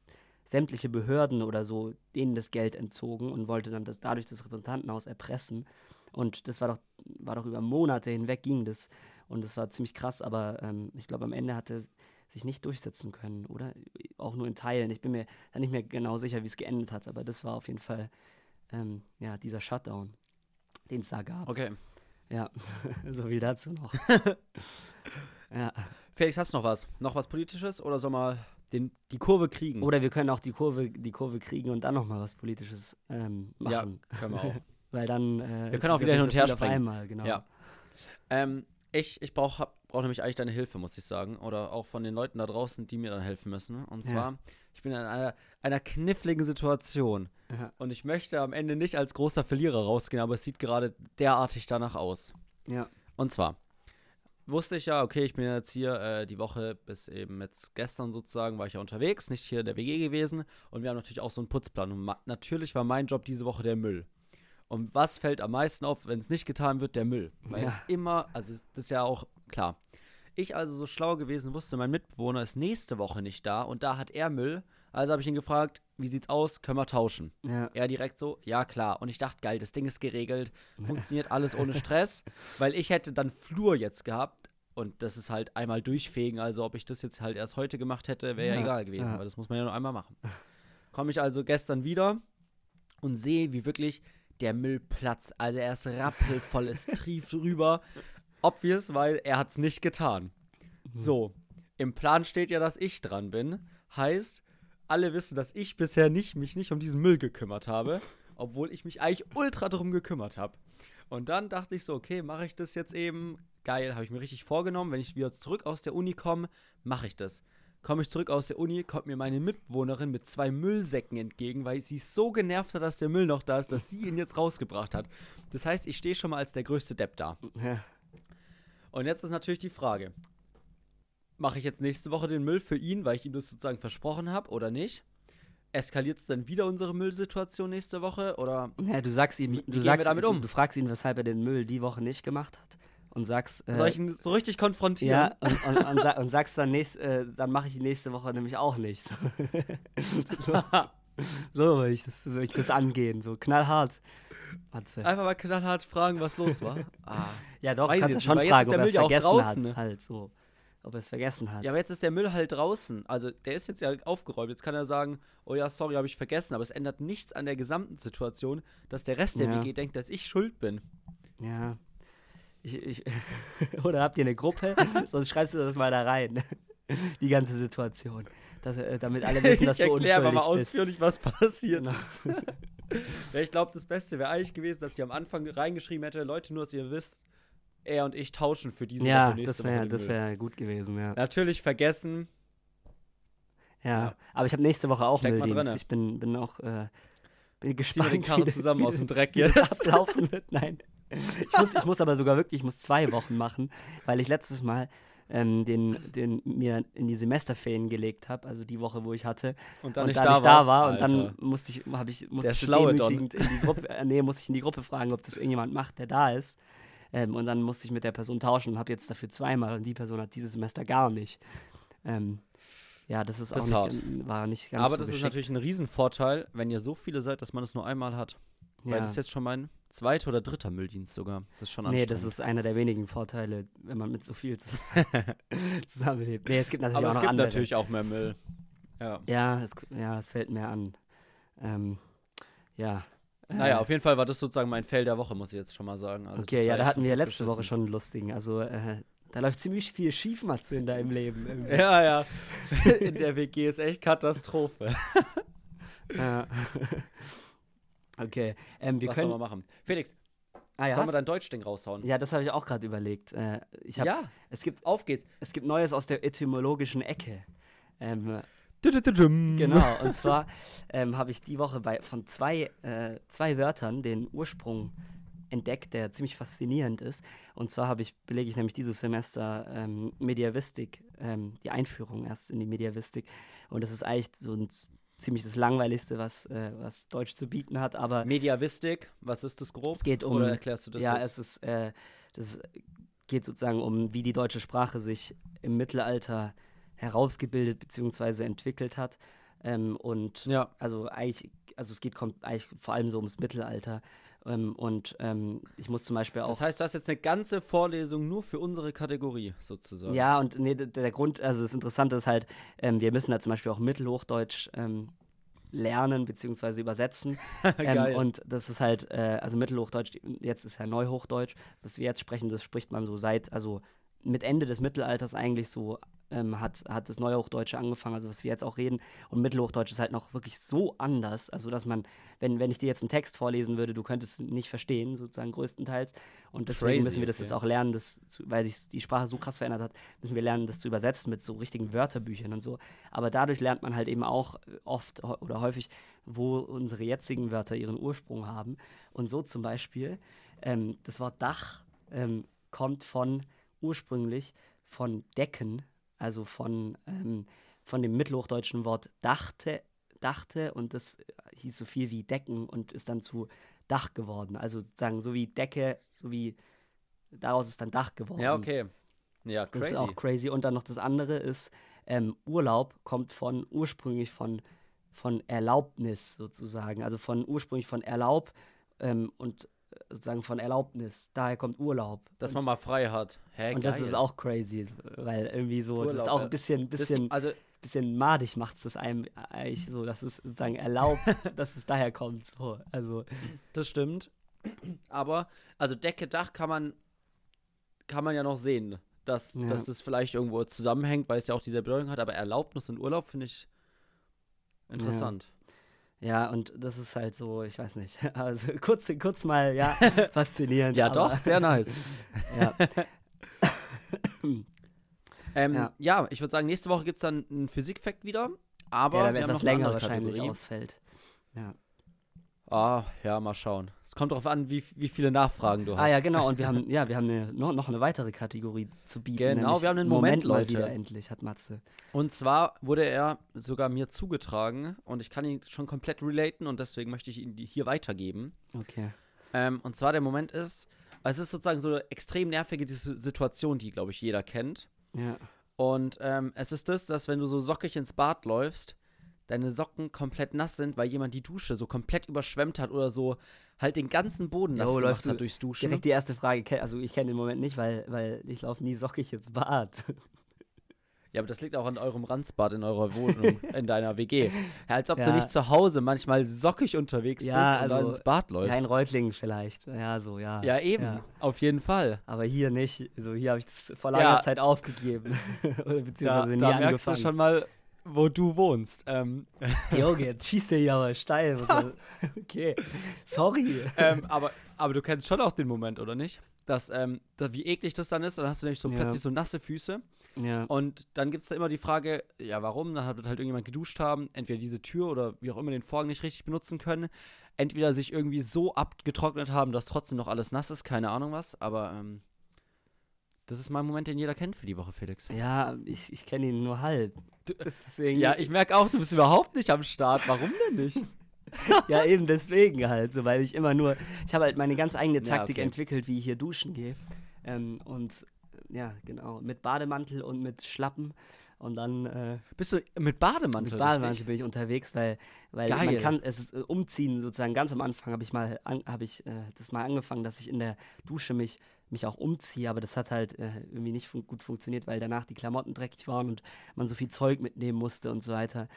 sämtliche Behörden oder so denen das Geld entzogen und wollte dann das dadurch das Repräsentantenhaus erpressen. Und das war doch, war doch über Monate hinweg ging das. Und das war ziemlich krass, aber ähm, ich glaube, am Ende hat er sich nicht durchsetzen können, oder? Auch nur in Teilen. Ich bin mir da nicht mehr genau sicher, wie es geendet hat, aber das war auf jeden Fall ähm, ja, dieser Shutdown, den es da gab. Okay. Ja, so viel dazu noch. ja. Felix, hast du noch was? Noch was Politisches oder soll mal den, die Kurve kriegen? Oder wir können auch die Kurve, die Kurve kriegen und dann nochmal was Politisches ähm, ja, machen. können wir auch. Weil dann. Äh, Wir können auch wieder ja hin und her springen. Einmal, genau. Ja. Ähm, ich ich brauche brauch nämlich eigentlich deine Hilfe, muss ich sagen. Oder auch von den Leuten da draußen, die mir dann helfen müssen. Und Ja. Ich bin in einer, einer kniffligen Situation. Ja. Und ich möchte am Ende nicht als großer Verlierer rausgehen, aber es sieht gerade derartig danach aus. ja. Und zwar wusste ich ja, okay, ich bin jetzt hier äh, die Woche bis eben jetzt gestern sozusagen, war ich ja unterwegs, nicht hier in der WG gewesen. Und wir haben natürlich auch so einen Putzplan. Und natürlich war mein Job diese Woche der Müll. Und was fällt am meisten auf, wenn es nicht getan wird? Der Müll. Weil Ja. es immer, also das ist ja auch klar. Ich also so schlau gewesen, wusste, mein Mitbewohner ist nächste Woche nicht da und da hat er Müll. Also habe ich ihn gefragt, wie sieht's aus? Können wir tauschen? Ja. Er direkt so, ja klar. Und ich dachte, geil, das Ding ist geregelt, funktioniert alles ohne Stress, weil ich hätte dann Flur jetzt gehabt und das ist halt einmal durchfegen. Also ob ich das jetzt halt erst heute gemacht hätte, wäre ja, Ja, egal gewesen, ja. weil das muss man ja nur einmal machen. Komme ich also gestern wieder und sehe, wie wirklich der Müll platzt. Also er ist rappelvoll, es trieft rüber. Obvious, weil er hat's nicht getan. So, im Plan steht ja, dass ich dran bin. Heißt, alle wissen, dass ich bisher nicht, mich nicht um diesen Müll gekümmert habe, obwohl ich mich eigentlich ultra drum gekümmert habe. Und dann dachte ich so, okay, mache ich das jetzt eben. Geil, habe ich mir richtig vorgenommen. Wenn ich wieder zurück aus der Uni komme, mache ich das. Komme ich zurück aus der Uni, kommt mir meine Mitbewohnerin mit zwei Müllsäcken entgegen, weil sie so genervt hat, dass der Müll noch da ist, dass sie ihn jetzt rausgebracht hat. Das heißt, ich stehe schon mal als der größte Depp da. Ja. Und jetzt ist natürlich die Frage: Mache ich jetzt nächste Woche den Müll für ihn, weil ich ihm das sozusagen versprochen habe, oder nicht? Eskaliert es dann wieder unsere Müllsituation nächste Woche? Oder Ja, du sagst ihm, du sagst, damit um? Du fragst ihn, weshalb er den Müll die Woche nicht gemacht hat und sagst, äh, soll ich ihn so richtig konfrontieren? ja, und, und, und, und sagst dann nächst, äh, dann mache ich die nächste Woche nämlich auch nicht. so, so will ich das, will ich das angehen, so knallhart. Matze. Einfach mal knallhart fragen, was los war. ah. Ja, doch, kannst du schon fragen, ist der ob er es vergessen draußen, hat, halt so. Ob er es vergessen hat. Ja, aber jetzt ist der Müll halt draußen. Also der ist jetzt ja aufgeräumt. Jetzt kann er sagen, oh ja, sorry, habe ich vergessen. Aber es ändert nichts an der gesamten Situation, dass der Rest der Ja. WG denkt, dass ich schuld bin. Ja. Ich, ich, oder habt ihr eine Gruppe? Sonst schreibst du das mal da rein. Die ganze Situation. Dass, äh, damit alle wissen, dass ich du erkläre aber unschuldig mal bist. ausführlich, was passiert Genau. ist. ja, ich glaube, das Beste wäre eigentlich gewesen, dass ich am Anfang reingeschrieben hätte, Leute, nur dass ihr wisst, er und ich tauschen für diese Ja, Woche nächste das wäre den das Müll. wär gut gewesen, ja. Natürlich vergessen. Ja, Ja. aber ich habe nächste Woche auch Steck Mülldienst. Ich bin, bin auch äh, bin gespannt, den Karren wie- zusammen wie- aus dem Dreck jetzt. ablaufen wird. Nein. Ich muss, ich muss aber sogar wirklich, ich muss zwei Wochen machen, weil ich letztes Mal ähm, den, den mir in die Semesterferien gelegt habe, also die Woche, wo ich hatte. Und dann und nicht dann da, ich da war und Alter. dann musste ich, habe ich, musste ich Don. demütigend in die Gruppe, äh, nee, musste ich in die Gruppe fragen, ob das irgendjemand macht, der da ist. Ähm, und dann musste ich mit der Person tauschen und habe jetzt dafür zweimal und die Person hat dieses Semester gar nicht. Ähm, ja, das ist Das auch ist nicht, hart. war nicht ganz Aber so das ist geschickt. natürlich ein Riesenvorteil, wenn ihr so viele seid, dass man es nur einmal hat. ja. Weil das ist jetzt schon mein zweiter oder dritter Mülldienst sogar. Das ist schon Nee, anstrengend. das ist einer der wenigen Vorteile, wenn man mit so viel zus- zusammenlebt. Nee, es gibt natürlich Aber auch es gibt andere. natürlich auch mehr Müll. Ja. Ja, es, ja, es fällt mir an. Ähm, ja. Äh, Naja, auf jeden Fall war das sozusagen mein Fail der Woche, muss ich jetzt schon mal sagen. Also Okay, ja, da hatten wir letzte Woche beschissen. schon einen lustigen. Also, äh, da läuft ziemlich viel Schiefmatze in deinem Leben. irgendwie. Ja, ja. In der WG ist echt Katastrophe. Ja. Okay, ähm, wir Was können. man machen? Felix, Ah, ja, sollen wir dein Deutschding raushauen? ja, das habe ich auch gerade überlegt. Äh, ich hab, ja, es, gibt, auf geht's. es gibt Neues aus der etymologischen Ecke. Ähm, Genau. Und zwar ähm, habe ich die Woche bei, von zwei, äh, zwei Wörtern den Ursprung entdeckt, der ziemlich faszinierend ist. Und zwar habe ich, belege ich nämlich dieses Semester ähm, Mediavistik, ähm, die Einführung erst in die Mediavistik. Und das ist eigentlich so ein ziemlich das Langweiligste, was, äh, was Deutsch zu bieten hat, aber Mediavistik, was ist das grob? es geht um. Oder erklärst du das ja, jetzt? es ist, äh, das geht sozusagen um, wie die deutsche Sprache sich im Mittelalter herausgebildet bzw. entwickelt hat. Ähm, und ja, also eigentlich, also es geht kommt eigentlich vor allem so ums Mittelalter. Ähm, und ähm, ich muss zum Beispiel auch. das heißt, du hast jetzt eine ganze Vorlesung nur für unsere Kategorie sozusagen. ja, und nee, der, der Grund, also das Interessante ist halt, ähm, wir müssen da zum Beispiel auch Mittelhochdeutsch ähm, lernen bzw. übersetzen. Ähm, und das ist halt, äh, also Mittelhochdeutsch, jetzt ist ja Neuhochdeutsch, was wir jetzt sprechen, das spricht man so seit, also mit Ende des Mittelalters eigentlich so ähm, hat, hat das Neuhochdeutsche angefangen, also was wir jetzt auch reden. Und Mittelhochdeutsch ist halt noch wirklich so anders, also dass man, wenn, wenn ich dir jetzt einen Text vorlesen würde, du könntest es nicht verstehen, sozusagen größtenteils. Und deswegen Crazy, müssen wir das okay. jetzt auch lernen, das zu, weil sich die Sprache so krass verändert hat, müssen wir lernen, das zu übersetzen mit so richtigen Wörterbüchern und so. Aber dadurch lernt man halt eben auch oft oder häufig, wo unsere jetzigen Wörter ihren Ursprung haben. Und so zum Beispiel, ähm, das Wort Dach ähm, kommt von ursprünglich von Decken, also von, ähm, von dem mittelhochdeutschen Wort dachte, dachte und das hieß so viel wie Decken und ist dann zu Dach geworden. Also sozusagen so wie Decke, so wie daraus ist dann Dach geworden. Ja, okay. Ja, Das crazy. ist auch crazy. Und dann noch das andere ist, ähm, Urlaub kommt von ursprünglich von, von Erlaubnis sozusagen. Also von ursprünglich von Erlaub ähm, und äh, sozusagen von Erlaubnis. Daher kommt Urlaub. Dass und, man mal frei hat. Hä, und das geil. ist auch crazy, weil irgendwie so, das ist Urlaub, auch ja. ein bisschen, Das- bisschen, also, bisschen madig macht es das einem eigentlich so, dass es sozusagen erlaubt, dass es daher kommt. So. Also, das stimmt. Aber, also Decke, Dach kann man, kann man ja noch sehen, dass, Ja. dass das vielleicht irgendwo zusammenhängt, weil es ja auch diese Bedeutung hat. Aber Erlaubnis und Urlaub finde ich interessant. ja, und das ist halt so, ich weiß nicht. Also kurz, kurz mal, ja, faszinierend. Ja, doch, sehr nice. Ja. Ähm, Ja. ja. ich würde sagen, nächste Woche gibt es dann einen Physik-Fact wieder. Aber ja, wir der haben etwas noch länger wahrscheinlich ausfällt. Ja. Ah, ja, mal schauen. Es kommt darauf an, wie, wie viele Nachfragen du hast. Ah ja, genau. Und wir haben, ja, wir haben eine, noch, eine weitere Kategorie zu bieten. Genau, wir haben einen Moment, Moment, mal Leute. wieder endlich, hat Matze. Und zwar wurde er sogar mir zugetragen und ich kann ihn schon komplett relaten und deswegen möchte ich ihn hier weitergeben. Okay. Ähm, und zwar der Moment ist, es ist sozusagen so eine extrem nervige Situation, die, glaube ich, jeder kennt. Ja. Und ähm, es ist das, dass wenn du so sockig ins Bad läufst, deine Socken komplett nass sind, weil jemand die Dusche so komplett überschwemmt hat oder so halt den ganzen Boden nass Jo, gemacht läufst du hat durchs Duschen. Direkt die erste Frage, also ich kenne den Moment nicht, weil, weil ich laufe nie sockig ins Bad. Ja, aber das liegt auch an eurem Ranzbad in eurer Wohnung, in deiner WG. Ja, als ob du Ja. nicht zu Hause manchmal sockig unterwegs Ja, bist und dann also, ins Bad Ja, in läufst. Reutlingen vielleicht. Ja, so, ja. Ja, eben. Auf jeden Fall. Aber hier nicht. Also hier habe ich das vor langer. Zeit aufgegeben. Oder Da, beziehungsweise nie da merkst angefangen. du schon mal, wo du wohnst. Ähm, Junge, jetzt schießt er hier aber steil. Soll- okay. Sorry. ähm, aber, aber du kennst schon auch den Moment, oder nicht? Dass, ähm, da, wie eklig das dann ist. Dann hast du nämlich so Ja. plötzlich so nasse Füße. Ja. Und dann gibt es da immer die Frage, ja, warum? Dann wird halt irgendjemand geduscht haben, entweder diese Tür oder wie auch immer den Vorhang nicht richtig benutzen können. Entweder sich irgendwie so abgetrocknet haben, dass trotzdem noch alles nass ist, keine Ahnung was. Aber ähm, das ist mein Moment, den jeder kennt für die Woche, Felix. Ja, ich, ich kenne ihn nur halb. Deswegen, Ja, ich merke auch, du bist überhaupt nicht am Start. Warum denn nicht? ja, eben deswegen halt, so, weil ich immer nur, ich habe halt meine ganz eigene Ja, Taktik okay. entwickelt, wie ich hier duschen gehe. Ähm, und äh, ja, genau, mit Bademantel und mit Schlappen. Und dann äh, Bist du mit Bademantel? mit Bademantel richtig? bin ich unterwegs, weil, weil Geil. man kann es ist, äh, umziehen sozusagen. Ganz am Anfang habe ich mal habe ich äh, das mal angefangen, dass ich in der Dusche mich mich auch umziehe, aber das hat halt äh, irgendwie nicht fun gut funktioniert, weil danach die Klamotten dreckig waren und man so viel Zeug mitnehmen musste und so weiter.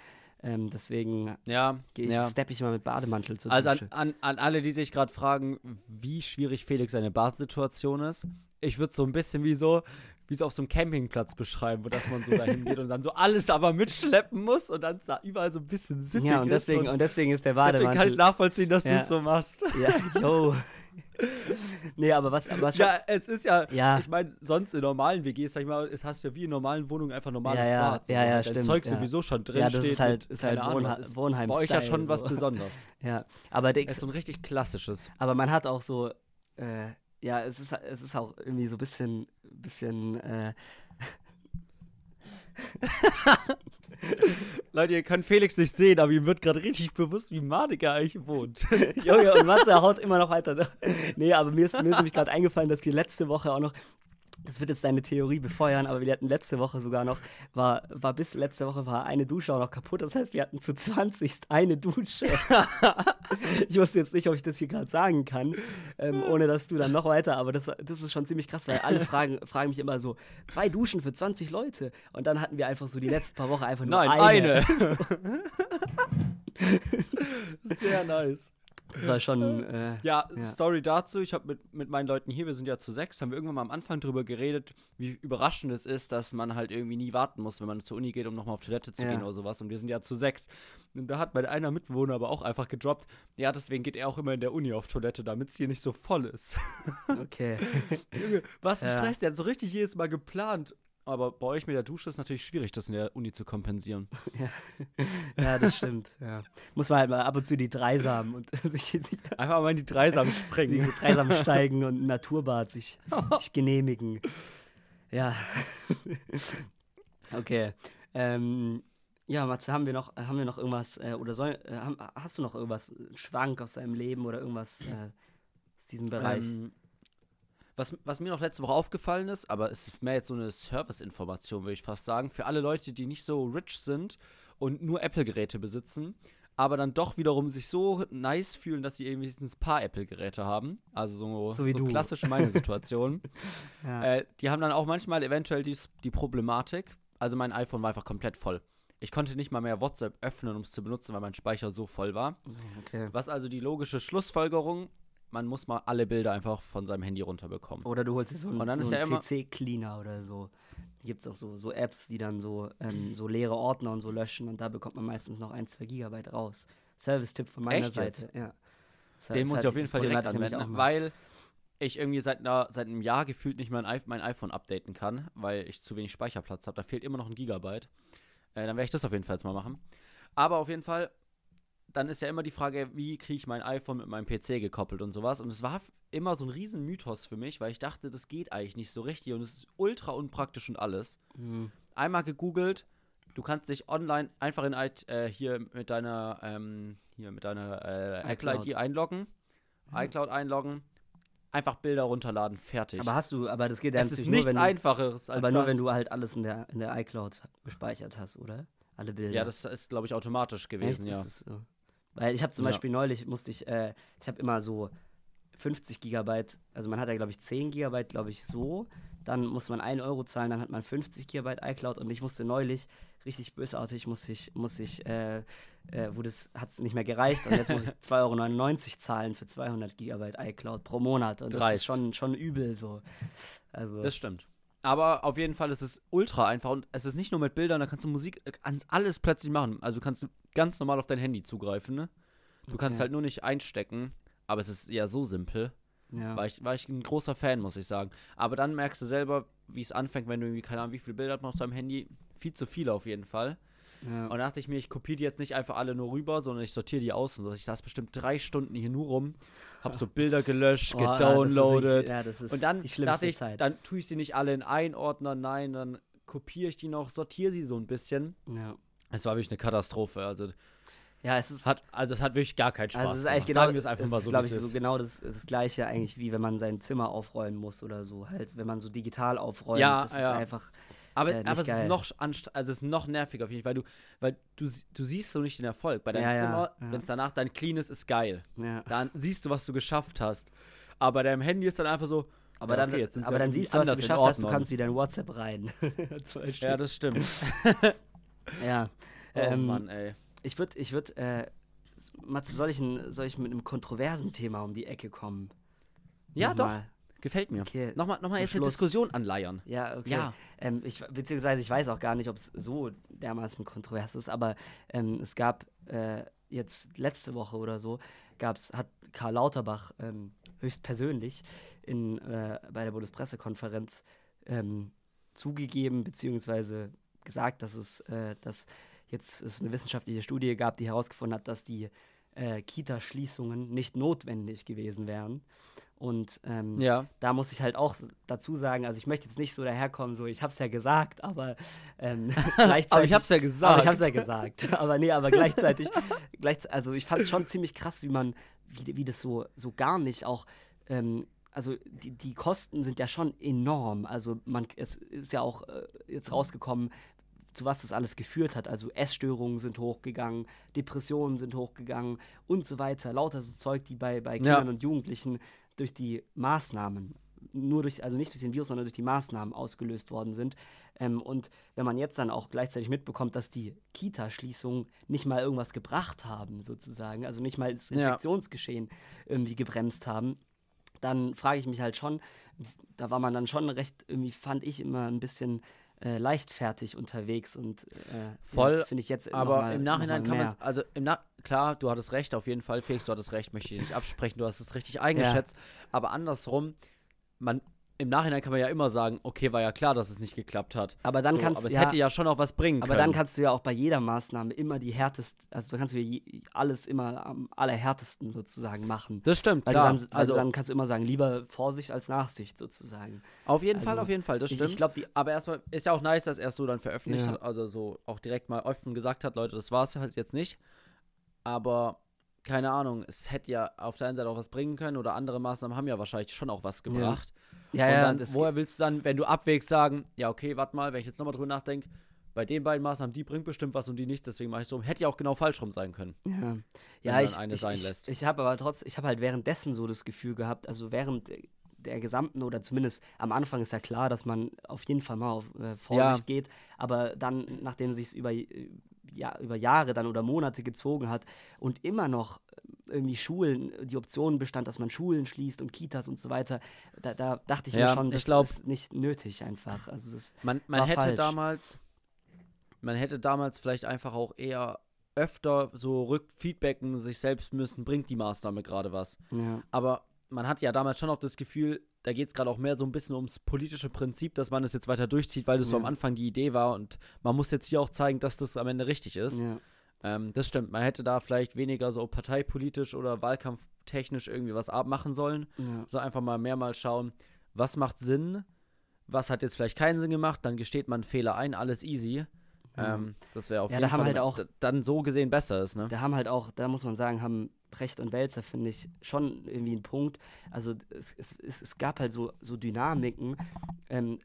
Ähm, deswegen Ja, gehe ich, ja. steppe ich immer mit Bademantel zur Also an, an, an alle, die sich gerade fragen, wie schwierig Felix seine Badsituation ist, ich würde so ein bisschen wie so, wie so auf so einem Campingplatz beschreiben, wo dass man so dahin geht und dann so alles aber mitschleppen muss und dann da überall so ein bisschen sippig Ja, und ist deswegen, und und deswegen ist der deswegen kann ich Bademantel. nachvollziehen, dass du Ja. es so machst. Ja, yo. nee, aber was, aber was Ja, es ist ja, Ja. ich meine, sonst in normalen WGs, sag ich mal, es hast ja wie in normalen Wohnungen einfach normales Ja, ja, Bad. so, ja, ja, halt dein stimmt, Zeug sowieso schon drin Ja, das steht. ist halt- mit, ist halt Ahnung, was ist Wohnheim- Bei euch ja schon was so. Besonderes. ja, aber der, Es ist so ein richtig klassisches. Aber man hat auch so, äh, ja, es ist, es ist auch irgendwie so ein bisschen, bisschen, äh, Leute, ihr könnt Felix nicht sehen, aber ihm wird gerade richtig bewusst, wie madig eigentlich wohnt. Junge, und Matze haut immer noch weiter. nee, aber mir ist, mir ist nämlich gerade eingefallen, dass wir letzte Woche auch noch, das wird jetzt deine Theorie befeuern, aber wir hatten letzte Woche sogar noch, war, war bis letzte Woche war eine Dusche auch noch kaputt. Das heißt, wir hatten zu 20 eine Dusche. ich wusste jetzt nicht, ob ich das hier gerade sagen kann, ähm, ohne dass du dann noch weiter, aber das, das ist schon ziemlich krass, weil alle fragen, fragen mich immer so, zwei Duschen für 20 Leute. Und dann hatten wir einfach so die letzten paar Wochen einfach nur Nein, eine. eine. Sehr nice. Das war schon, äh, Ja, Ja. Story dazu. Ich habe mit, mit meinen Leuten hier, wir sind ja zu sechs, haben wir irgendwann mal am Anfang drüber geredet, wie überraschend es ist, dass man halt irgendwie nie warten muss, wenn man zur Uni geht, um nochmal auf Toilette zu Ja. gehen oder sowas. Und wir sind ja zu sechs. Und da hat mein einer Mitbewohner aber auch einfach gedroppt, ja, deswegen geht er auch immer in der Uni auf Toilette, damit es hier nicht so voll ist. okay. Junge, was ein Ja. Stress, der hat so richtig jedes Mal geplant. Aber bei euch mit der Dusche ist natürlich schwierig, das in der Uni zu kompensieren. Ja, das stimmt. Ja. Muss man halt mal ab und zu die Dreisam und sich, sich Einfach mal in die Dreisam die springen. Dreisam steigen und ein Naturbad sich, sich genehmigen. Ja. okay. Ähm, ja, Matze, haben wir noch, haben wir noch irgendwas, äh, oder soll, äh, hast du noch irgendwas, einen Schwank aus deinem Leben oder irgendwas äh, aus diesem Bereich? Ähm, was, was mir noch letzte Woche aufgefallen ist, aber es ist mehr jetzt so eine Service-Information, würde ich fast sagen, für alle Leute, die nicht so rich sind und nur Apple-Geräte besitzen, aber dann doch wiederum sich so nice fühlen, dass sie irgendwie wenigstens ein paar Apple-Geräte haben. Also so, So wie du. klassisch meine Situation. ja. äh, die haben dann auch manchmal eventuell dies, die Problematik. Also mein iPhone war einfach komplett voll. Ich konnte nicht mal mehr WhatsApp öffnen, um es zu benutzen, weil mein Speicher so voll war. okay. Was also die logische Schlussfolgerung, man muss mal alle Bilder einfach von seinem Handy runterbekommen. Oder du holst dir so einen, Und dann so einen CC-Cleaner oder so. Da gibt es auch so, so Apps, die dann so, ähm, so leere Ordner und so löschen und da bekommt man meistens noch ein, zwei Gigabyte raus. Service-Tipp von meiner Echt? Seite, ja. Das- Den muss ich auf jeden Fall direkt anwenden, weil ich irgendwie seit, einer, seit einem Jahr gefühlt nicht mein, mein iPhone updaten kann, weil ich zu wenig Speicherplatz habe. Da fehlt immer noch ein Gigabyte. Äh, dann werde ich das auf jeden Fall jetzt mal machen. Aber auf jeden Fall, dann ist ja immer die Frage, wie kriege ich mein iPhone mit meinem PC gekoppelt und sowas. Und es war immer so ein riesen Mythos für mich, weil ich dachte, das geht eigentlich nicht so richtig und es ist ultra unpraktisch und alles. Hm. einmal gegoogelt. Du kannst dich online einfach in äh, hier mit deiner ähm, hier mit deiner äh, Apple iCloud. ID einloggen, iCloud einloggen, einfach Bilder runterladen, fertig. Aber hast du, aber das geht ja es ist natürlich nichts nur, wenn, einfacheres als aber nur das. wenn du halt alles in der, in der iCloud gespeichert hast, oder? Alle Bilder. ja, das ist glaube ich automatisch gewesen, Echt? ja. Ist es so? Weil ich habe zum Ja. Beispiel neulich, musste ich, äh, ich habe immer so 50 Gigabyte, also man hat ja glaube ich 10 Gigabyte, glaube ich, so. Dann muss man 1 Euro zahlen, dann hat man 50 Gigabyte iCloud und ich musste neulich, richtig bösartig, muss ich, muss ich, äh, äh, wo das hat es nicht mehr gereicht und jetzt muss ich 2,99 Euro zahlen für 200 Gigabyte iCloud pro Monat und das Dreist. ist schon, schon übel so. Also, Das stimmt. Aber auf jeden Fall ist es ultra einfach und es ist nicht nur mit Bildern, da kannst du Musik, äh, kannst alles plötzlich machen. Also du kannst ganz normal auf dein Handy zugreifen, ne? Du kannst Okay. halt nur nicht einstecken, aber es ist ja so simpel. ja. War ich, war ich ein großer Fan, muss ich sagen. Aber dann merkst du selber, wie es anfängt, wenn du irgendwie, keine Ahnung, wie viele Bilder hat man auf deinem Handy. Viel zu viele auf jeden Fall. Ja. Und da dachte ich mir, ich kopiere die jetzt nicht einfach alle nur rüber, sondern ich sortiere die aus und so. Ich saß bestimmt drei Stunden hier nur rum, hab so Bilder gelöscht, Oh, ja, das ist gedownloadet. Ja, das ist und dann die schlimmste ich, Zeit. dann tue ich sie nicht alle in einen Ordner, nein, dann kopiere ich die noch, sortiere sie so ein bisschen. ja. Es war wirklich eine Katastrophe. Also ja, es ist hat, also es hat wirklich gar keinen Spaß Also es ist gemacht. eigentlich genau, Sagen wir es einfach es mal ist, so, glaube ich, so ist. genau das, das gleiche eigentlich, wie wenn man sein Zimmer aufräumen muss oder so. Halt, wenn man so digital aufräumt, Ja, das ist ja. einfach, Aber, äh, aber es geil. ist noch also es ist noch nerviger, finde ich, weil du, weil du, du siehst so nicht den Erfolg. Bei deinem Ja, Zimmer, ja. wenn es danach dann clean ist, ist geil. Ja. Dann siehst du, was du geschafft hast. Aber bei deinem Handy ist dann einfach so. Aber ja, dann, okay, sind's aber ja dann siehst du, was du geschafft hast, du kannst wieder in WhatsApp rein. Ja, das stimmt. ja. Oh Ähm, Mann, ey. Ich würde, ich würde, äh, Matze, soll ich, ein, soll ich mit einem kontroversen Thema um die Ecke kommen? Ja, doch. Nochmal. Gefällt mir. Okay, nochmal nochmal jetzt eine Schluss. Diskussion anleiern. Ja, okay. Ja. Ähm, ich, beziehungsweise ich weiß auch gar nicht, ob es so dermaßen kontrovers ist, aber ähm, es gab äh, jetzt letzte Woche oder so, gab's, hat Karl Lauterbach ähm, höchstpersönlich in, äh, bei der Bundespressekonferenz ähm, zugegeben, beziehungsweise gesagt, dass es, äh, dass jetzt es eine wissenschaftliche Studie gab, die herausgefunden hat, dass die äh, Kita-Schließungen nicht notwendig gewesen wären. Und ähm, Ja. da muss ich halt auch dazu sagen, also ich möchte jetzt nicht so daherkommen, so ich hab's ja gesagt, aber ähm, gleichzeitig. Aber ich hab's ja gesagt. Aber ich hab's ja gesagt. aber nee, aber gleichzeitig, gleichzeitig also ich fand es schon ziemlich krass, wie man, wie, wie das so, so gar nicht auch, ähm, also die, die Kosten sind ja schon enorm. Also man, es ist ja auch äh, jetzt rausgekommen, zu was das alles geführt hat. Also Essstörungen sind hochgegangen, Depressionen sind hochgegangen und so weiter. Lauter so Zeug, die bei, bei Kindern und Jugendlichen durch die Maßnahmen, nur durch, also nicht durch den Virus, sondern durch die Maßnahmen ausgelöst worden sind. Ähm, und wenn man jetzt dann auch gleichzeitig mitbekommt, dass die Kita-Schließungen nicht mal irgendwas gebracht haben, sozusagen, also nicht mal das Ja. Infektionsgeschehen irgendwie gebremst haben, dann frage ich mich halt schon, da war man dann schon recht, irgendwie fand ich immer ein bisschen äh, leichtfertig unterwegs und äh, Voll, ja, das finde ich jetzt Aber mal, im Nachhinein kann man, also im Na klar, du hattest recht, auf jeden Fall, Felix, du hattest recht, möchte ich dir nicht absprechen, du hast es richtig eingeschätzt, aber andersrum, man, im Nachhinein kann man ja immer sagen, okay, war ja klar, dass es nicht geklappt hat. Aber dann so, kannst aber es ja, hätte ja schon auch was bringen Aber können. dann kannst du ja auch bei jeder Maßnahme immer die härtest, also da kannst du ja alles immer am allerhärtesten sozusagen machen. das stimmt, Weil klar. dann, also, dann kannst du immer sagen, lieber Vorsicht als Nachsicht sozusagen. auf jeden Fall, also, auf jeden Fall, das Ich, stimmt. ich glaube, die. aber erstmal ist ja auch nice, dass er es so dann veröffentlicht Ja. hat, also so auch direkt mal offen gesagt hat, Leute, das war es halt jetzt nicht. Aber keine Ahnung, es hätte ja auf der einen Seite auch was bringen können oder andere Maßnahmen haben ja wahrscheinlich schon auch was gebracht. Ja, ja, dann, woher willst du dann, wenn du abwägst, sagen, ja, okay, warte mal, wenn ich jetzt nochmal drüber nachdenke, bei den beiden Maßnahmen, die bringt bestimmt was und die nicht, deswegen mache ich so. Hätte ja auch genau falsch rum sein können. ja, ja man ich, eine ich, sein ich, lässt. ich habe aber trotzdem, ich habe halt währenddessen so das Gefühl gehabt, also während der gesamten oder zumindest am Anfang ist ja klar, dass man auf jeden Fall mal auf äh, Vorsicht geht, aber dann, nachdem sich es über, ja, über Jahre dann oder Monate gezogen hat und immer noch äh, irgendwie Schulen, die Option bestand, dass man Schulen schließt und Kitas und so weiter, da, da dachte ich Ja, mir schon, das glaub- ist nicht nötig einfach. Also Man, man hätte falsch. damals, man hätte damals vielleicht einfach auch eher öfter so rückfeedbacken sich selbst müssen, bringt die Maßnahme gerade was. ja. Aber man hat ja damals schon auch das Gefühl, da geht es gerade auch mehr so ein bisschen ums politische Prinzip, dass man es jetzt weiter durchzieht, weil das so Ja. am Anfang die Idee war und man muss jetzt hier auch zeigen, dass das am Ende richtig ist. ja. Ähm, das stimmt, man hätte da vielleicht weniger so parteipolitisch oder wahlkampftechnisch irgendwie was abmachen sollen. ja. So einfach mal mehrmals schauen, was macht Sinn, was hat jetzt vielleicht keinen Sinn gemacht, dann gesteht man Fehler ein, alles easy. Ähm, das wäre auf Ja, jeden da haben Fall halt immer- auch- dann so gesehen besser ist, ne? Da haben halt auch, da muss man sagen, haben Brecht und Welzer, finde ich, schon irgendwie einen Punkt. Also es, es, es, es gab halt so, so Dynamiken. Ähm,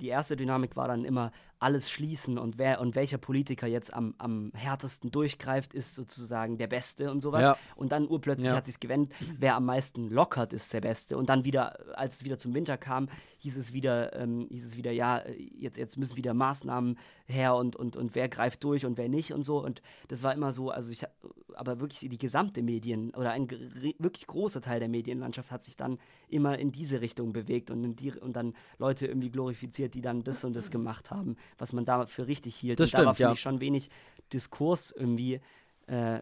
die erste Dynamik war dann immer alles schließen und wer und welcher Politiker jetzt am, am härtesten durchgreift, ist sozusagen der Beste und sowas. Ja. Und dann urplötzlich Ja. hat sich gewendet, wer am meisten lockert, ist der Beste. Und dann wieder, als es wieder zum Winter kam, hieß es wieder, ähm, hieß es wieder, ja, jetzt, jetzt müssen wieder Maßnahmen her und, und, und wer greift durch und wer nicht und so. Und das war immer so, also ich, aber wirklich die gesamte Medien oder ein wirklich großer Teil der Medienlandschaft hat sich dann immer in diese Richtung bewegt und, in die, und dann Leute irgendwie glorifiziert, die dann das und das gemacht haben, was man da für richtig hielt. Das und da war, stimmt, ja. ich, schon wenig Diskurs irgendwie äh,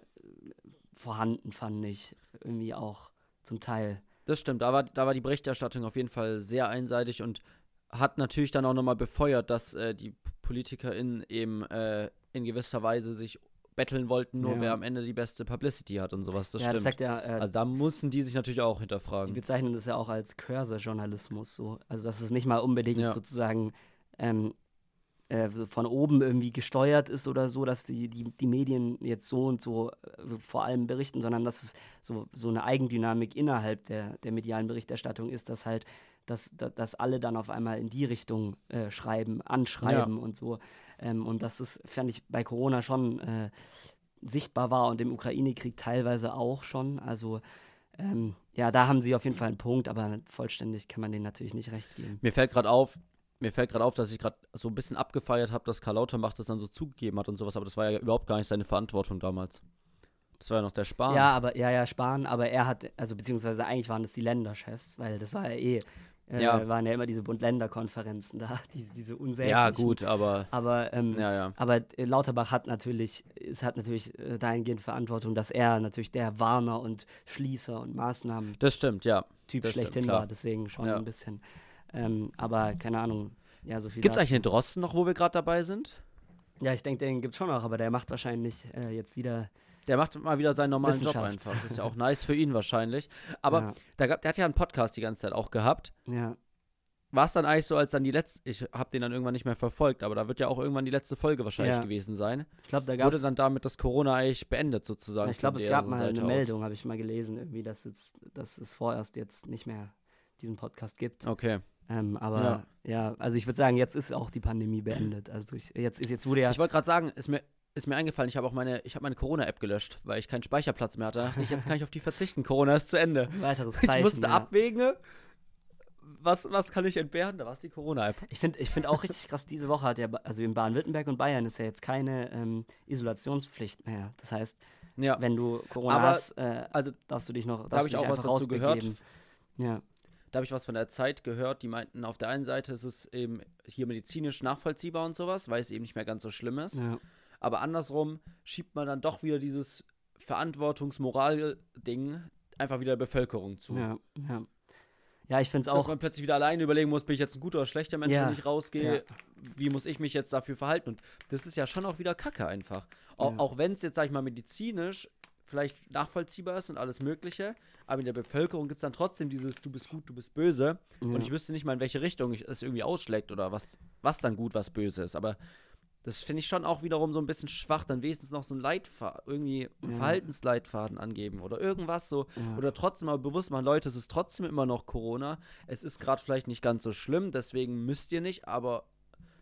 vorhanden, fand ich. Irgendwie auch zum Teil. Das stimmt, da war, da war die Berichterstattung auf jeden Fall sehr einseitig und hat natürlich dann auch nochmal befeuert, dass äh, die PolitikerInnen eben äh, in gewisser Weise sich betteln wollten, nur Ja. wer am Ende die beste Publicity hat und sowas. Das ja, das stimmt. sagt ja, äh, also da mussten die sich natürlich auch die hinterfragen. bezeichnen das ja auch als Cursor-Journalismus so. Also dass es nicht mal unbedingt sozusagen ähm, äh, von oben irgendwie gesteuert ist oder so, dass die, die, die Medien jetzt so und so äh, vor allem berichten, sondern dass es so, so eine Eigendynamik innerhalb der, der medialen Berichterstattung ist, dass halt dass, dass, alle dann auf einmal in die Richtung äh, schreiben, anschreiben ja. und so. Ähm, und das ist, fand ich bei Corona schon äh, sichtbar war und im Ukraine-Krieg teilweise auch schon. Also ähm, ja, da haben sie auf jeden Fall einen Punkt, aber vollständig kann man denen natürlich nicht recht geben. Mir fällt gerade auf, mir fällt gerade auf, dass ich gerade so ein bisschen abgefeiert habe, dass Karl Lauterbach das dann so zugegeben hat und sowas, aber das war ja überhaupt gar nicht seine Verantwortung damals. Das war ja noch der Spahn. Ja, aber ja, ja, Spahn, aber er hat, also beziehungsweise eigentlich waren das die Länderchefs, weil das war ja eh äh, ja. waren ja immer diese Bund-Länder-Konferenzen da, die, diese unsäglichen. Ja, gut, aber. Aber, ähm, ja, ja. aber Lauterbach hat natürlich, es hat natürlich äh, dahingehend Verantwortung, dass er natürlich der Warner und Schließer und Maßnahmen. Das stimmt, ja. Typ das schlechthin stimmt, war, deswegen schon ein bisschen. Ähm, aber keine Ahnung, ja, so viel. Gibt es eigentlich einen Drosten noch, wo wir gerade dabei sind? Ja, ich denke, den gibt es schon noch, aber der macht wahrscheinlich äh, jetzt wieder der macht mal wieder seinen normalen Job einfach. Das ist ja auch nice für ihn wahrscheinlich. Aber ja. der, der, hat ja einen Podcast die ganze Zeit auch gehabt. Ja. War es dann eigentlich so, als dann die letzte, ich habe den dann irgendwann nicht mehr verfolgt, aber da wird ja auch irgendwann die letzte Folge wahrscheinlich ja. gewesen sein. Ich glaube, da gab Wurde dann damit das Corona eigentlich beendet sozusagen. Ja, ich glaube, es gab mal Seite eine Meldung, habe ich mal gelesen, irgendwie, dass, jetzt, dass es vorerst jetzt nicht mehr diesen Podcast gibt. Okay. Ähm, aber ja. ja. also ich würde sagen, jetzt ist auch die Pandemie beendet. Also durch, jetzt, ist, jetzt wurde ja. Ich wollte gerade sagen, ist mir, ist mir eingefallen, ich habe auch meine, ich habe meine Corona-App gelöscht, weil ich keinen Speicherplatz mehr hatte. Da dachte ich, jetzt kann ich auf die verzichten. Corona ist zu Ende. Weiteres Zeichen, ich musste ja. abwägen, was, was kann ich entbehren? Da war es die Corona-App. Ich finde ich find auch richtig krass, diese Woche hat ja, also in Baden-Württemberg und Bayern ist ja jetzt keine ähm, Isolationspflicht mehr. Das heißt, ja. wenn du Corona Aber, hast, äh, also darfst du dich noch, da habe ich auch was dazu gehört. Ja. Da habe ich was von der Zeit gehört, die meinten, auf der einen Seite ist es eben hier medizinisch nachvollziehbar und sowas, weil es eben nicht mehr ganz so schlimm ist. Ja. Aber andersrum schiebt man dann doch wieder dieses Verantwortungsmoral-Ding einfach wieder der Bevölkerung zu. Ja, ja. Ja, ich finde es auch. Dass man plötzlich wieder alleine überlegen muss, bin ich jetzt ein guter oder schlechter Mensch, ja. wenn ich rausgehe? Ja. Wie muss ich mich jetzt dafür verhalten? Und das ist ja schon auch wieder Kacke einfach. Auch, ja. auch wenn es jetzt, sag ich mal, medizinisch vielleicht nachvollziehbar ist und alles Mögliche, aber in der Bevölkerung gibt es dann trotzdem dieses Du bist gut, du bist böse. Und ich wüsste nicht mal, in welche Richtung es irgendwie ausschlägt oder was, was dann gut, was böse ist. Aber das finde ich schon auch wiederum so ein bisschen schwach, dann wenigstens noch so ein Leitfaden, irgendwie ja. Verhaltensleitfaden angeben oder irgendwas so. Ja. Oder trotzdem mal bewusst machen, Leute, es ist trotzdem immer noch Corona. Es ist gerade vielleicht nicht ganz so schlimm, deswegen müsst ihr nicht, aber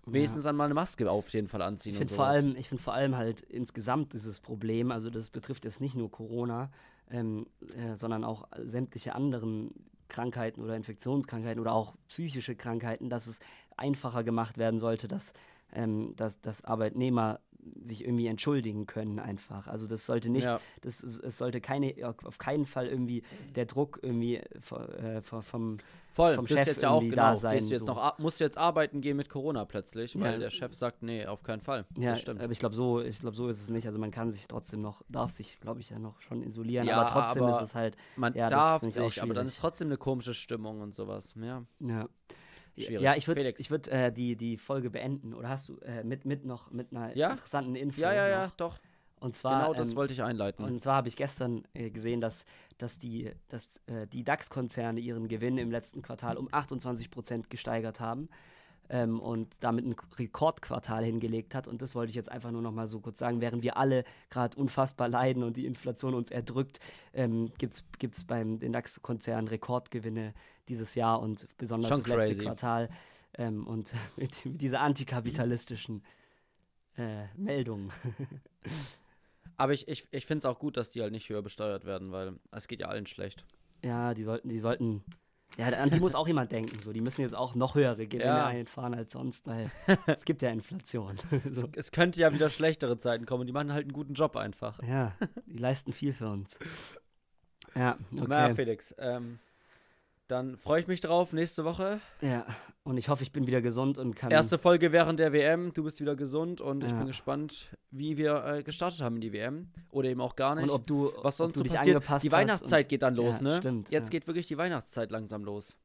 wenigstens ja. dann mal eine Maske auf jeden Fall anziehen. Ich finde vor, allem, find vor allem halt insgesamt dieses Problem, also das betrifft jetzt nicht nur Corona, ähm, äh, sondern auch sämtliche anderen Krankheiten oder Infektionskrankheiten oder auch psychische Krankheiten, dass es einfacher gemacht werden sollte, dass ähm, dass, dass Arbeitnehmer sich irgendwie entschuldigen können einfach. Also das sollte nicht, ja. das, es sollte keine, auf keinen Fall irgendwie der Druck irgendwie äh, vom, Voll, vom Chef jetzt ja auch genau, da sein. Du jetzt so. noch, musst du jetzt arbeiten gehen mit Corona plötzlich, weil ja. der Chef sagt, nee, auf keinen Fall. Ja, das stimmt. aber ich glaube so, ich glaube so ist es nicht. Also man kann sich trotzdem noch, darf sich, glaube ich, ja noch schon isolieren, ja, aber trotzdem aber ist es halt. Man ja, darf sich, aber dann ist trotzdem eine komische Stimmung und sowas. Ja. Ja. Schwierig. Ja, ich würde ich würd, äh, die, die Folge beenden. Oder hast du äh, mit, mit noch mit einer ja? interessanten Info? Ja, ja, noch? ja, doch. Und zwar, genau das ähm, wollte ich einleiten. Und zwar habe ich gestern äh, gesehen, dass, dass die, dass, äh, die DAX-Konzerne ihren Gewinn im letzten Quartal um 28 Prozent gesteigert haben ähm, und damit ein Rekordquartal hingelegt hat. Und das wollte ich jetzt einfach nur noch mal so kurz sagen. Während wir alle gerade unfassbar leiden und die Inflation uns erdrückt, ähm, gibt es beim den DAX-Konzernen Rekordgewinne dieses Jahr und besonders Schon das letzte crazy. Quartal. Ähm, und mit, mit dieser antikapitalistischen äh, Meldung. Aber ich, ich, ich finde es auch gut, dass die halt nicht höher besteuert werden, weil es geht ja allen schlecht. Ja, die sollten, die sollten. Ja, an die muss auch jemand denken. So, die müssen jetzt auch noch höhere Gewinne Ja. einfahren als sonst, weil es gibt ja Inflation. so. Es könnte ja wieder schlechtere Zeiten kommen und die machen halt einen guten Job einfach. Ja, die leisten viel für uns. Ja, Na, okay. Felix, ähm, dann freue ich mich drauf, nächste Woche. Ja, und ich hoffe, ich bin wieder gesund und kann. Erste Folge während der WM, du bist wieder gesund und ich Ja. bin gespannt, wie wir äh, gestartet haben in die WM. Oder eben auch gar nicht. und ob du, was sonst ob du so dich passiert. angepasst Die Weihnachtszeit und- geht dann los, Ja, ne? stimmt, Jetzt ja. geht wirklich die Weihnachtszeit langsam los.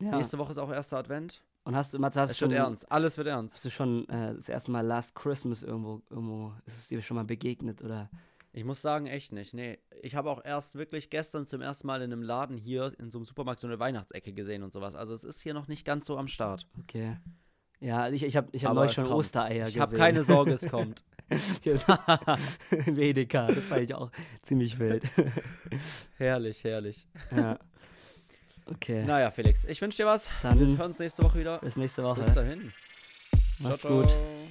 Ja. Nächste Woche ist auch erster Advent. Und hast du, Matze, hast Es du schon wird ernst. Alles wird ernst. Hast du schon äh, das erste Mal Last Christmas irgendwo, irgendwo, ist es dir schon mal begegnet oder? Ich muss sagen, echt nicht. Nee, ich habe auch erst wirklich gestern zum ersten Mal in einem Laden hier in so einem Supermarkt so eine Weihnachtsecke gesehen und sowas. Also es ist hier noch nicht ganz so am Start. Okay. Ja, ich, ich habe ich hab neulich schon kommt. Ostereier Ich gesehen. habe keine Sorge, es kommt. Im Edeka, das fand ich auch ziemlich wild. herrlich, herrlich. ja. Okay. Naja, Felix, ich wünsche dir was. Dann Wir hören uns nächste Woche wieder. bis nächste Woche. Bis dahin. Macht's ciao, gut. ciao.